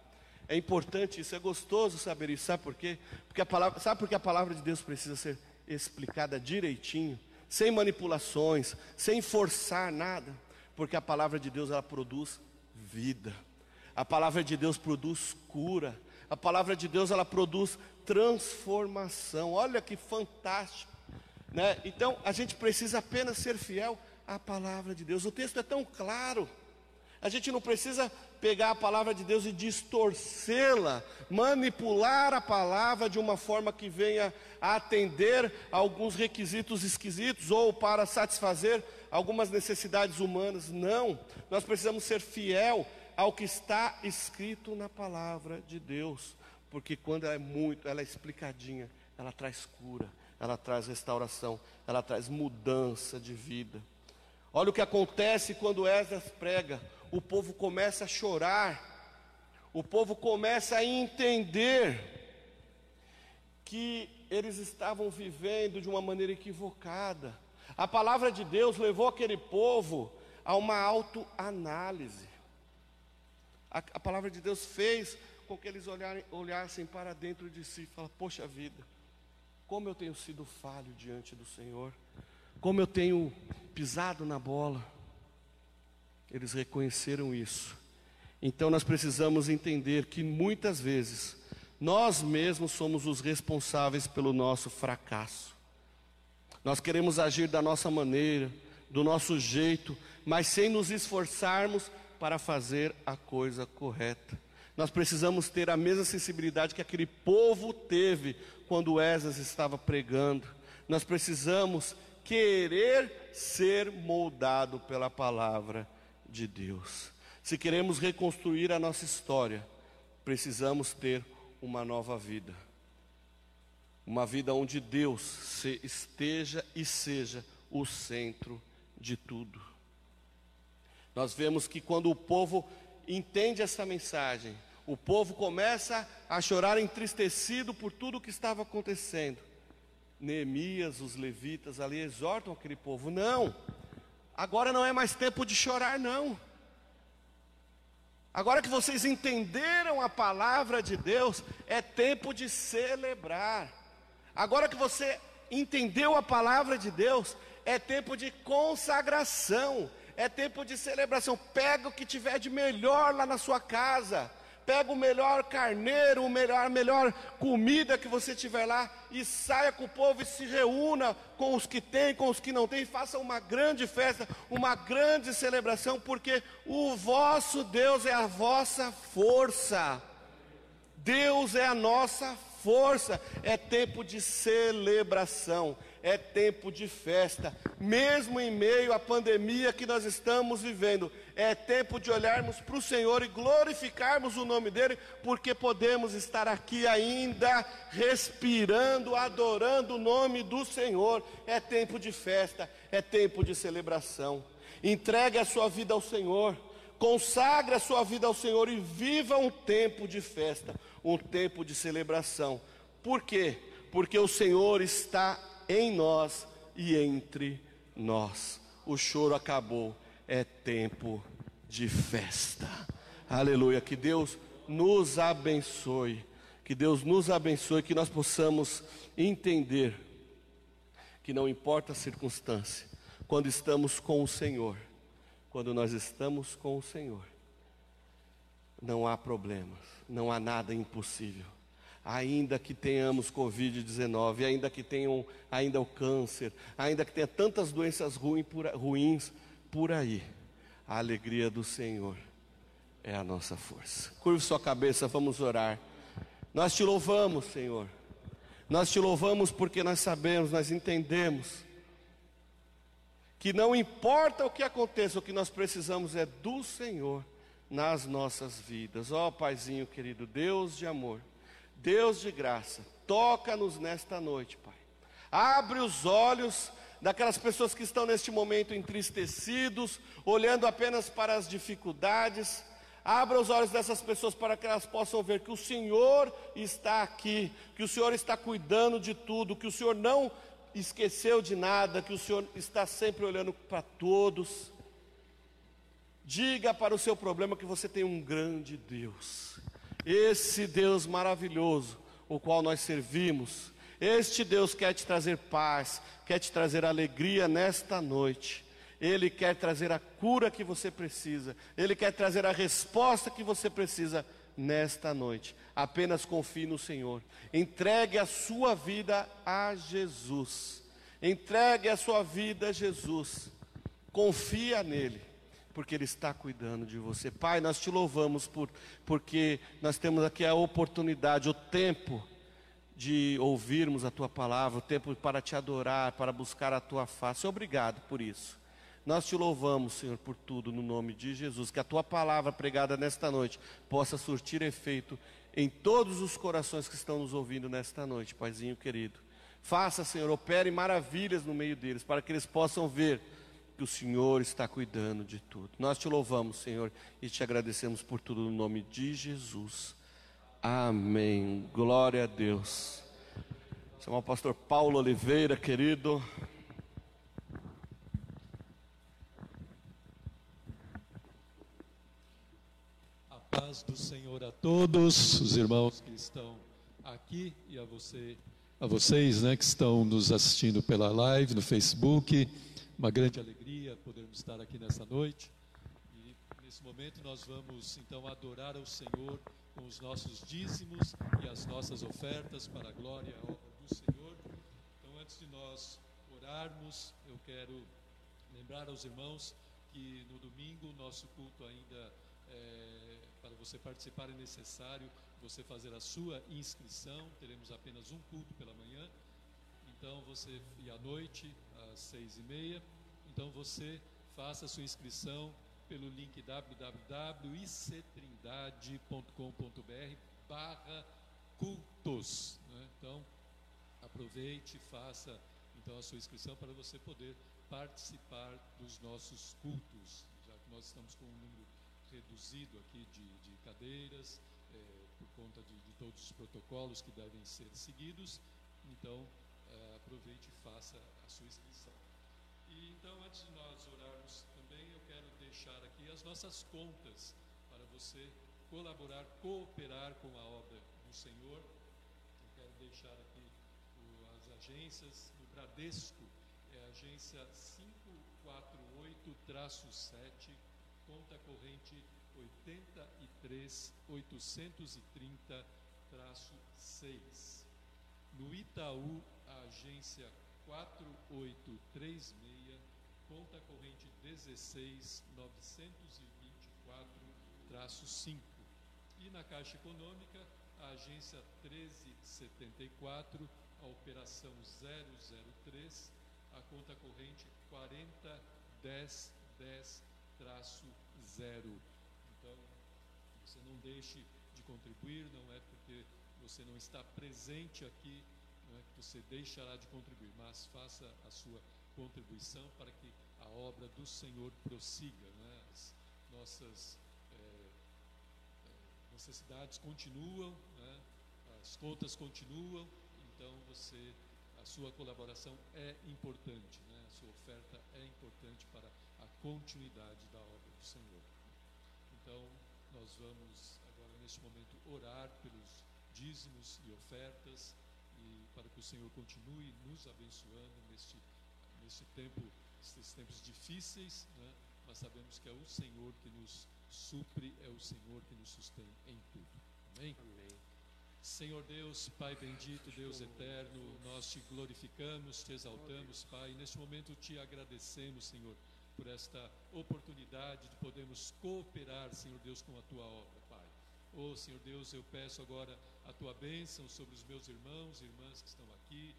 É importante isso, é gostoso saber isso. Sabe por quê? Porque a palavra, sabe por que a palavra de Deus precisa ser explicada direitinho, sem manipulações, sem forçar nada? Porque a palavra de Deus ela produz vida. A palavra de Deus produz cura. A palavra de Deus ela produz transformação. Olha que fantástico, né? Então a gente precisa apenas ser fiel à palavra de Deus. O texto é tão claro. A gente não precisa pegar a palavra de Deus e distorcê-la, manipular a palavra de uma forma que venha a atender a alguns requisitos esquisitos ou para satisfazer algumas necessidades humanas. Não, nós precisamos ser fiel ao que está escrito na palavra de Deus, porque quando ela é muito, ela é explicadinha, ela traz cura, ela traz restauração, ela traz mudança de vida. Olha o que acontece quando Esdras prega, o povo começa a chorar, o povo começa a entender que eles estavam vivendo de uma maneira equivocada. A palavra de Deus levou aquele povo a uma autoanálise. A, a palavra de Deus fez com que eles olharem, olhassem para dentro de si e falassem: Poxa vida, como eu tenho sido falho diante do Senhor, como eu tenho pisado na bola. Eles reconheceram isso. Então nós precisamos entender que muitas vezes nós mesmos somos os responsáveis pelo nosso fracasso. Nós queremos agir da nossa maneira, do nosso jeito, mas sem nos esforçarmos para fazer a coisa correta. Nós precisamos ter a mesma sensibilidade que aquele povo teve quando Esdras estava pregando. Nós precisamos querer ser moldado pela palavra de Deus. Se queremos reconstruir a nossa história, precisamos ter uma nova vida. Uma vida onde Deus esteja e seja o centro de tudo. Nós vemos que quando o povo entende essa mensagem, o povo começa a chorar entristecido por tudo o que estava acontecendo. Neemias, os levitas ali exortam aquele povo: não, agora não é mais tempo de chorar, não. Agora que vocês entenderam a palavra de Deus, é tempo de celebrar. Agora que você entendeu a palavra de Deus, é tempo de consagração, é tempo de celebração. Pega o que tiver de melhor lá na sua casa. Pega o melhor carneiro, o melhor, a melhor comida que você tiver lá e saia com o povo e se reúna com os que têm, com os que não têm, faça uma grande festa, uma grande celebração, porque o vosso Deus é a vossa força. Deus é a nossa força. É tempo de celebração é tempo de festa, mesmo em meio à pandemia que nós estamos vivendo, é tempo de olharmos para o Senhor e glorificarmos o nome dEle, porque podemos estar aqui ainda respirando, adorando o nome do Senhor. É tempo de festa, é tempo de celebração. Entregue a sua vida ao Senhor, consagre a sua vida ao Senhor e viva um tempo de festa, um tempo de celebração. Por quê? Porque o Senhor está em nós e entre nós. O choro acabou, é tempo de festa. Aleluia. Que Deus nos abençoe. Que Deus nos abençoe, que nós possamos entender que não importa a circunstância, quando estamos com o Senhor, quando nós estamos com o Senhor, não há problemas, não há nada impossível ainda que tenhamos Covid-19, ainda que tenham ainda o câncer, ainda que tenha tantas doenças ruim por, ruins por aí, a alegria do Senhor é a nossa força. Curve sua cabeça, vamos orar. Nós te louvamos, Senhor. Nós te louvamos porque nós sabemos, nós entendemos que não importa o que aconteça, o que nós precisamos é do Senhor nas nossas vidas. Ó oh, Paizinho querido, Deus de amor, Deus de graça, toca-nos nesta noite, Pai. Abre os olhos daquelas pessoas que estão neste momento entristecidos, olhando apenas para as dificuldades. Abra os olhos dessas pessoas para que elas possam ver que o Senhor está aqui, que o Senhor está cuidando de tudo, que o Senhor não esqueceu de nada, que o Senhor está sempre olhando para todos. Diga para o seu problema que você tem um grande Deus, esse Deus maravilhoso, o qual nós servimos. Este Deus quer te trazer paz, quer te trazer alegria nesta noite. Ele quer trazer a cura que você precisa, Ele quer trazer a resposta que você precisa nesta noite. Apenas confie no Senhor. Entregue a sua vida a Jesus. Entregue a sua vida a Jesus. Confia nele, porque ele está cuidando de você. Pai, nós te louvamos por porque nós temos aqui a oportunidade, o tempo de ouvirmos a tua palavra, o tempo para te adorar, para buscar a tua face. Obrigado por isso. Nós te louvamos, Senhor, por tudo, no nome de Jesus. Que a tua palavra pregada nesta noite possa surtir efeito em todos os corações que estão nos ouvindo nesta noite, Paizinho querido. Faça, Senhor, opere maravilhas no meio deles, para que eles possam ver que o Senhor está cuidando de tudo. Nós te louvamos, Senhor, e te agradecemos por tudo no nome de Jesus. Amém. Glória a Deus. Sou o pastor Paulo Oliveira, querido. paz do Senhor a todos os irmãos que estão aqui e a você, a vocês, né, que estão nos assistindo pela live no Facebook. Uma grande alegria podermos estar aqui nessa noite. E nesse momento nós vamos então adorar ao Senhor com os nossos dízimos e as nossas ofertas para a glória e a obra do Senhor. Então, antes de nós orarmos, eu quero lembrar aos irmãos que no domingo nosso culto ainda é, para você participar é necessário você fazer a sua inscrição. Teremos apenas um culto pela manhã. Então você e à noite às seis e meia. Então você faça sua inscrição pelo link www.ictrindade.com.br barra cultos. Né? Então aproveite, faça então a sua inscrição para você poder participar dos nossos cultos, já que nós estamos com um número reduzido aqui de, de cadeiras, é, por conta de, de, todos os protocolos que devem ser seguidos. Então, é, aproveite e faça a sua inscrição. E então, antes de nós orarmos também, eu quero deixar aqui as nossas contas para você colaborar, cooperar com a obra do Senhor. Eu quero deixar aqui o, as agências, o Bradesco é a agência 548-7 conta corrente 83 830 6. No Itaú, agência 4836, conta corrente 16 924 5. E na Caixa Econômica, a agência 1374, a operação 003, a conta corrente 40 10 10 traço zero. Então, você não deixe de contribuir, não é porque você não está presente aqui, não é que você deixará de contribuir, mas faça a sua contribuição para que a obra do Senhor prossiga, né? as nossas é, necessidades continuam, né? as contas continuam, então você a sua colaboração é importante, né? a sua oferta é importante para a continuidade da obra do Senhor. Então, nós vamos agora, neste momento, orar pelos dízimos e ofertas e para que o Senhor continue nos abençoando neste, neste tempo, nesses tempos difíceis, né? mas sabemos que é o Senhor que nos supre, é o Senhor que nos sustém em tudo. Amém? Amém. Senhor Deus, Pai bendito, Deus eterno, nós te glorificamos, te exaltamos, Pai. Neste momento te agradecemos, Senhor, por esta oportunidade de podermos cooperar, Senhor Deus, com a tua obra, Pai. Oh, Senhor Deus, eu peço agora a tua bênção sobre os meus irmãos e irmãs que estão aqui,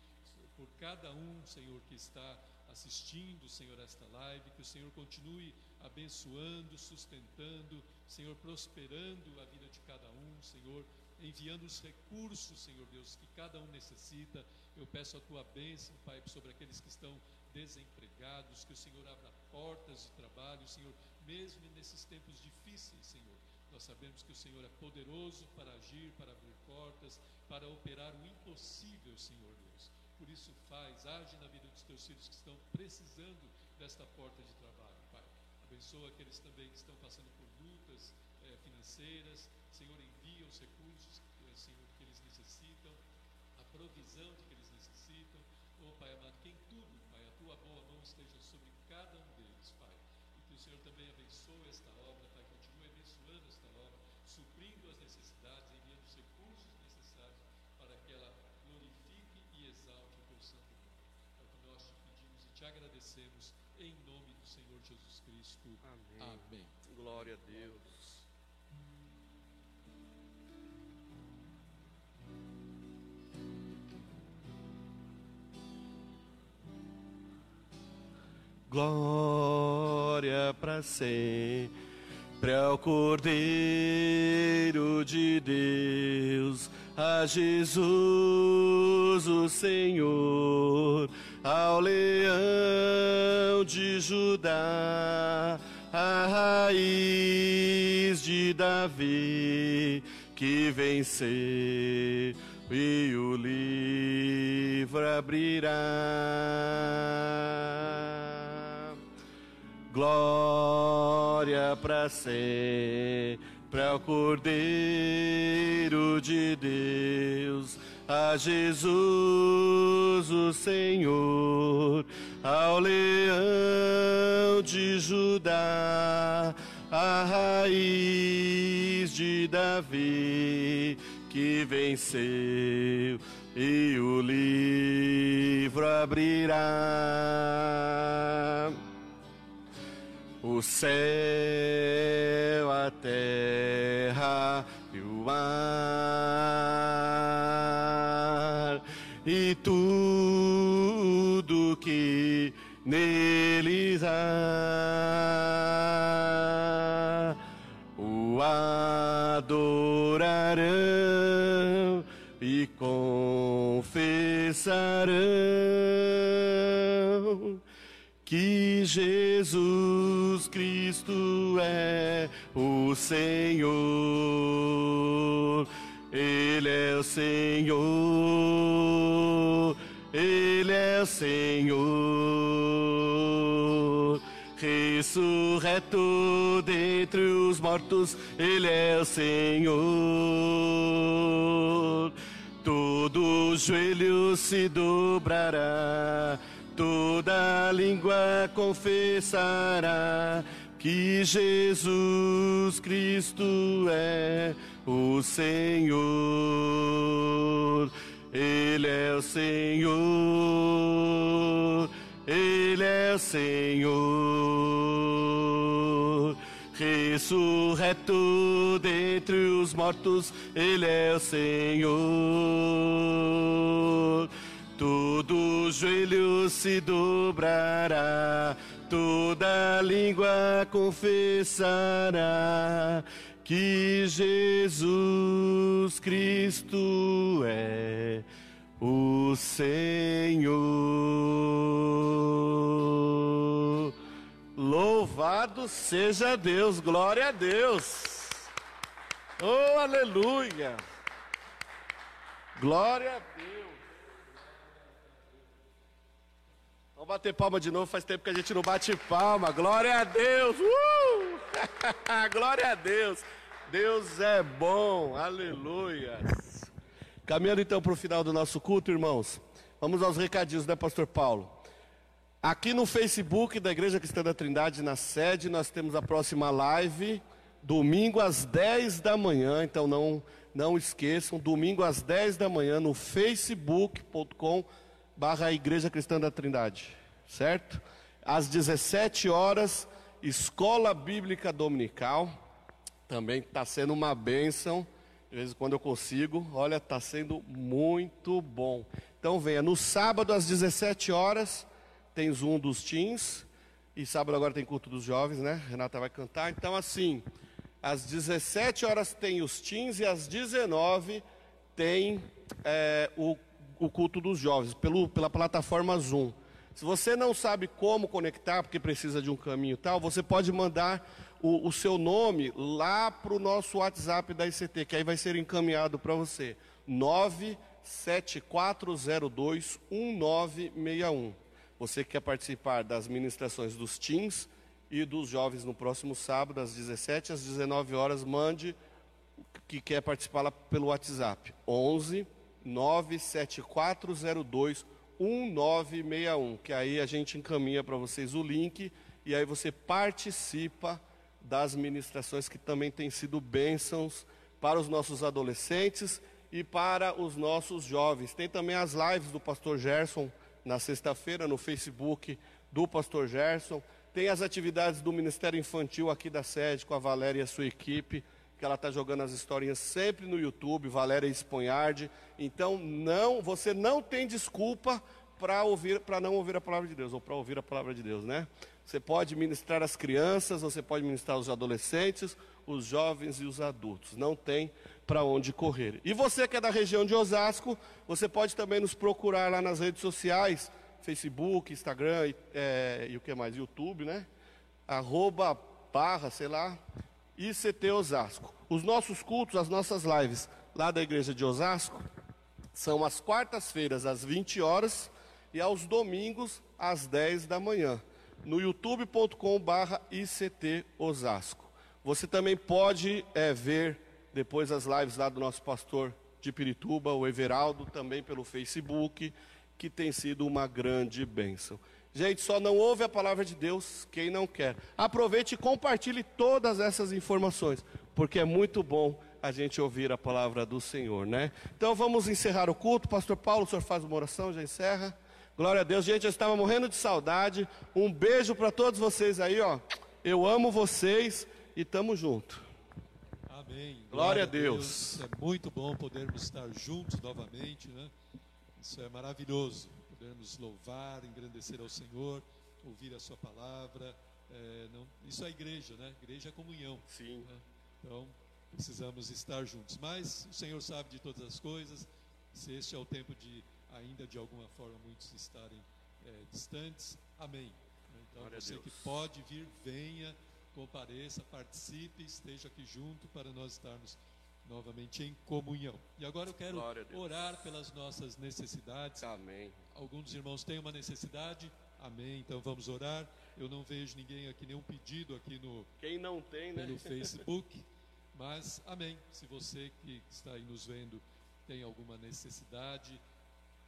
por cada um, Senhor, que está assistindo, Senhor, esta live, que o Senhor continue abençoando, sustentando, Senhor, prosperando a vida de cada um, Senhor, enviando os recursos, Senhor Deus, que cada um necessita. Eu peço a tua bênção, Pai, sobre aqueles que estão desempregados, que o Senhor abra portas de trabalho, Senhor, mesmo nesses tempos difíceis, Senhor. Nós sabemos que o Senhor é poderoso para agir, para abrir portas, para operar o impossível, Senhor Deus. Por isso, faz, age na vida dos teus filhos que estão precisando desta porta de trabalho, Pai. Abençoa aqueles também que estão passando por lutas eh, financeiras. Senhor, envia os recursos, eh, Senhor, que eles necessitam, a provisão de que eles necessitam. Oh, Pai amado, que em tudo, Pai, a tua boa mão esteja sobre cada um deles, Pai. E que o Senhor também abençoe esta obra, Pai, continue abençoando esta obra, suprindo as necessidades, enviando os recursos necessários para que ela glorifique e exalte o teu santo nome. É o que nós te pedimos e te agradecemos em nome do Senhor Jesus Cristo. Amém. Amém. Glória a Deus. Glória para sempre ao Cordeiro de Deus, a Jesus o Senhor, ao leão de Judá, a raiz de Davi, que venceu e o livro abrirá. Glória para sempre ao Cordeiro de Deus, a Jesus o Senhor, ao leão de Judá, a raiz de Davi, que venceu e o livro abrirá. O céu, a terra neles há o adorarão e confessarão que Jesus Cristo é o Senhor. Ele é o Senhor. Ele é o Senhor. Ressurreto dentre os mortos, Ele é o Senhor. Todo joelho se dobrará toda língua confessará que Jesus Cristo é o Senhor. Ele é o Senhor. Ele é o Senhor. Ressurreto dentre os mortos, Ele é o Senhor. Todo joelho se dobrará, toda língua confessará que Jesus Cristo é o Senhor. Louvado seja Deus, glória a Deus. Oh, aleluia. Glória a Deus. Vamos bater palma de novo, faz tempo que a gente não bate palma. Glória a Deus! Uh! Glória a Deus! Deus é bom, aleluia! Caminhando então para o final do nosso culto, irmãos. Vamos aos recadinhos, né, Pastor Paulo? Aqui no Facebook da Igreja Cristã da Trindade, na sede, nós temos a próxima live, domingo às 10 da manhã. Então não, não esqueçam, domingo às 10 da manhã no facebook.com barra Igreja Cristã da Trindade, certo? Às 17 horas, Escola Bíblica Dominical, também está sendo uma bênção. De vez em quando eu consigo. Olha, está sendo muito bom. Então venha no sábado às 17 horas, tem Zoom dos teens. E sábado agora tem culto dos jovens, né? Renata vai cantar. Então, assim, às 17 horas tem os teens e às 19 tem é, o, o culto dos jovens, pelo, pela plataforma Zoom. Se você não sabe como conectar, porque precisa de um caminho tal, você pode mandar o, o seu nome lá para o nosso WhatsApp da ICT, que aí vai ser encaminhado para você. 974021961. Você que quer participar das ministrações dos teens e dos jovens no próximo sábado, às 17 às 19 horas, mande que quer participar lá pelo WhatsApp. 11 97402 1961, que aí a gente encaminha para vocês o link e aí você participa das ministrações que também têm sido bênçãos para os nossos adolescentes e para os nossos jovens. Tem também as lives do pastor Gerson na sexta-feira no Facebook do Pastor Gerson. Tem as atividades do Ministério Infantil aqui da sede com a Valéria e a sua equipe, que ela está jogando as historinhas sempre no YouTube, Valéria Esponhardi. Então, não, você não tem desculpa para ouvir, para não ouvir a palavra de Deus, ou para ouvir a palavra de Deus, né? Você pode ministrar as crianças, você pode ministrar os adolescentes, os jovens e os adultos. Não tem para onde correr. E você que é da região de Osasco, você pode também nos procurar lá nas redes sociais, Facebook, Instagram e, é, e o que mais? YouTube, né? Arroba, barra, sei lá, ICT Osasco. Os nossos cultos, as nossas lives lá da igreja de Osasco, são às quartas-feiras às 20 horas e aos domingos às 10 da manhã, no youtube.com barra ICT Osasco. Você também pode é, ver depois as lives lá do nosso pastor de Pirituba, o Everaldo, também pelo Facebook, que tem sido uma grande bênção. Gente, só não ouve a palavra de Deus quem não quer. Aproveite e compartilhe todas essas informações, porque é muito bom a gente ouvir a palavra do Senhor, né? Então vamos encerrar o culto. Pastor Paulo, o senhor faz uma oração, já encerra. Glória a Deus, gente, eu estava morrendo de saudade. Um beijo para todos vocês aí, ó. Eu amo vocês e tamo junto. Amém. Glória, Glória a Deus. Deus. É muito bom podermos estar juntos novamente, né? Isso é maravilhoso. Podermos louvar, engrandecer ao Senhor, ouvir a Sua palavra. É, não, isso é igreja, né? Igreja é comunhão. Sim. Né? Então, precisamos estar juntos. Mas o Senhor sabe de todas as coisas. Se este é o tempo de, ainda de alguma forma, muitos estarem é, distantes, amém. Então, Glória você que pode vir, venha compareça, participe, esteja aqui junto para nós estarmos novamente em comunhão. E agora eu quero orar pelas nossas necessidades. Amém. Alguns dos irmãos têm uma necessidade. Amém. Então vamos orar. Eu não vejo ninguém aqui nenhum pedido aqui no Quem não tem, né? pelo Facebook. Mas amém. Se você que está aí nos vendo tem alguma necessidade,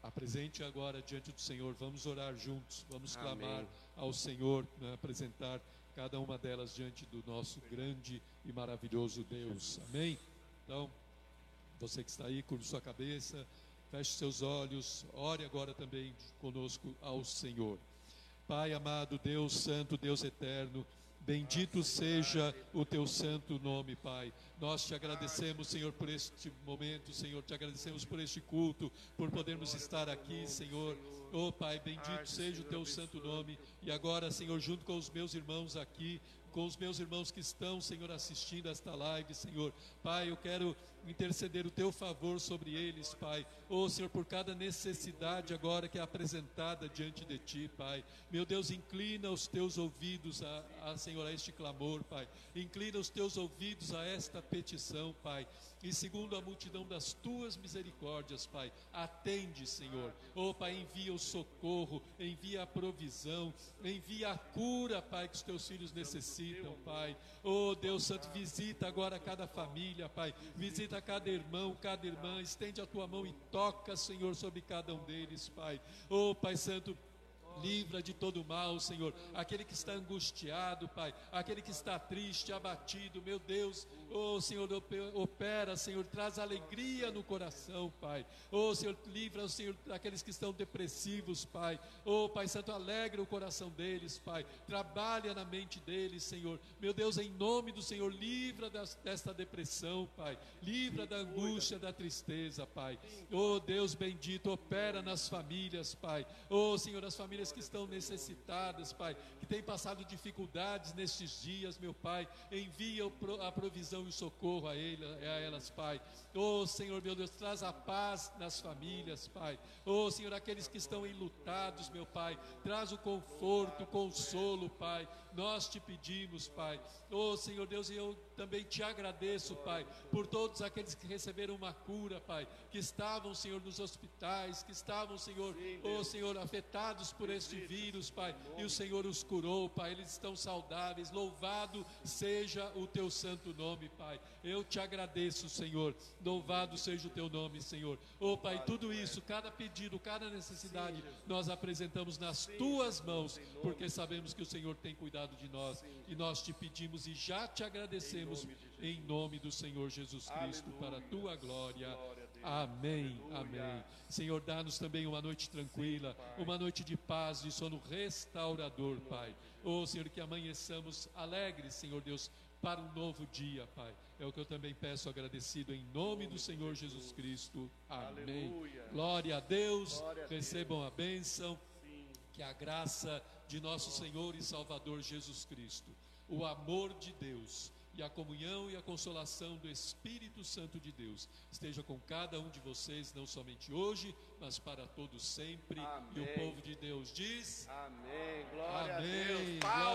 apresente agora diante do Senhor. Vamos orar juntos. Vamos amém. clamar ao Senhor, né? apresentar cada uma delas diante do nosso grande e maravilhoso Deus. Amém? Então, você que está aí, curva sua cabeça, feche seus olhos, ore agora também conosco ao Senhor. Pai amado, Deus Santo, Deus Eterno, Bendito seja o teu santo nome, Pai. Nós te agradecemos, Senhor, por este momento, Senhor. Te agradecemos por este culto, por podermos estar aqui, Senhor. Oh, Pai, bendito seja o teu santo nome. E agora, Senhor, junto com os meus irmãos aqui, com os meus irmãos que estão, Senhor, assistindo esta live, Senhor. Pai, eu quero interceder o teu favor sobre eles, Pai. Oh, Senhor, por cada necessidade agora que é apresentada diante de ti, Pai. Meu Deus, inclina os teus ouvidos a, a Senhor, a este clamor, Pai. Inclina os teus ouvidos a esta petição, Pai e segundo a multidão das tuas misericórdias, Pai, atende, Senhor. Oh, Pai, envia o socorro, envia a provisão, envia a cura, Pai, que os teus filhos necessitam, Pai. Oh, Deus Santo, visita agora cada família, Pai. Visita cada irmão, cada irmã. Estende a tua mão e toca, Senhor, sobre cada um deles, Pai. Oh, Pai Santo, Livra de todo mal, Senhor. Aquele que está angustiado, Pai. Aquele que está triste, abatido, meu Deus. Oh, Senhor, opera, Senhor. Traz alegria no coração, Pai. Oh, Senhor, livra, Senhor, daqueles que estão depressivos, Pai. Oh, Pai Santo, alegra o coração deles, Pai. Trabalha na mente deles, Senhor. Meu Deus, em nome do Senhor, livra desta depressão, Pai. Livra da angústia, da tristeza, Pai. Oh, Deus bendito, opera nas famílias, Pai. Oh, Senhor, as famílias que estão necessitadas, Pai, que têm passado dificuldades nestes dias, meu Pai, envia a provisão e o socorro a, elas, Pai. Oh, Senhor, meu Deus, traz a paz nas famílias, Pai. Oh, Senhor, aqueles que estão enlutados, meu Pai, traz o conforto, o consolo, Pai. Nós te pedimos, Pai. Oh, Senhor Deus, e eu também te agradeço, Pai, por todos aqueles que receberam uma cura, Pai, que estavam, Senhor, nos hospitais, que estavam, Senhor, oh, Senhor, afetados por este vírus, Pai, e o Senhor os curou, Pai. Eles estão saudáveis. Louvado seja o teu santo nome, Pai. Eu te agradeço, Senhor. Louvado seja o teu nome, Senhor. Oh, Pai, tudo isso, cada pedido, cada necessidade, nós apresentamos nas tuas mãos, porque sabemos que o Senhor tem cuidado de nós e nós te pedimos e já te agradecemos em nome do Senhor Jesus Cristo, para a tua glória. Amém. Amém. Senhor, dá-nos também uma noite tranquila, uma noite de paz, de sono restaurador, Pai. Oh, Senhor, que amanheçamos alegres, Senhor Deus, para um novo dia, Pai. É o que eu também peço agradecido em nome do Senhor Jesus Cristo. Amém. Aleluia. Glória a Deus. Glória a Recebam Deus. a bênção. Sim. Que a graça de nosso Senhor e Salvador Jesus Cristo, o amor de Deus e a comunhão e a consolação do Espírito Santo de Deus esteja com cada um de vocês, não somente hoje, mas para todos sempre. Amém. E o povo de Deus diz: Amém. Glória Amém. a Deus.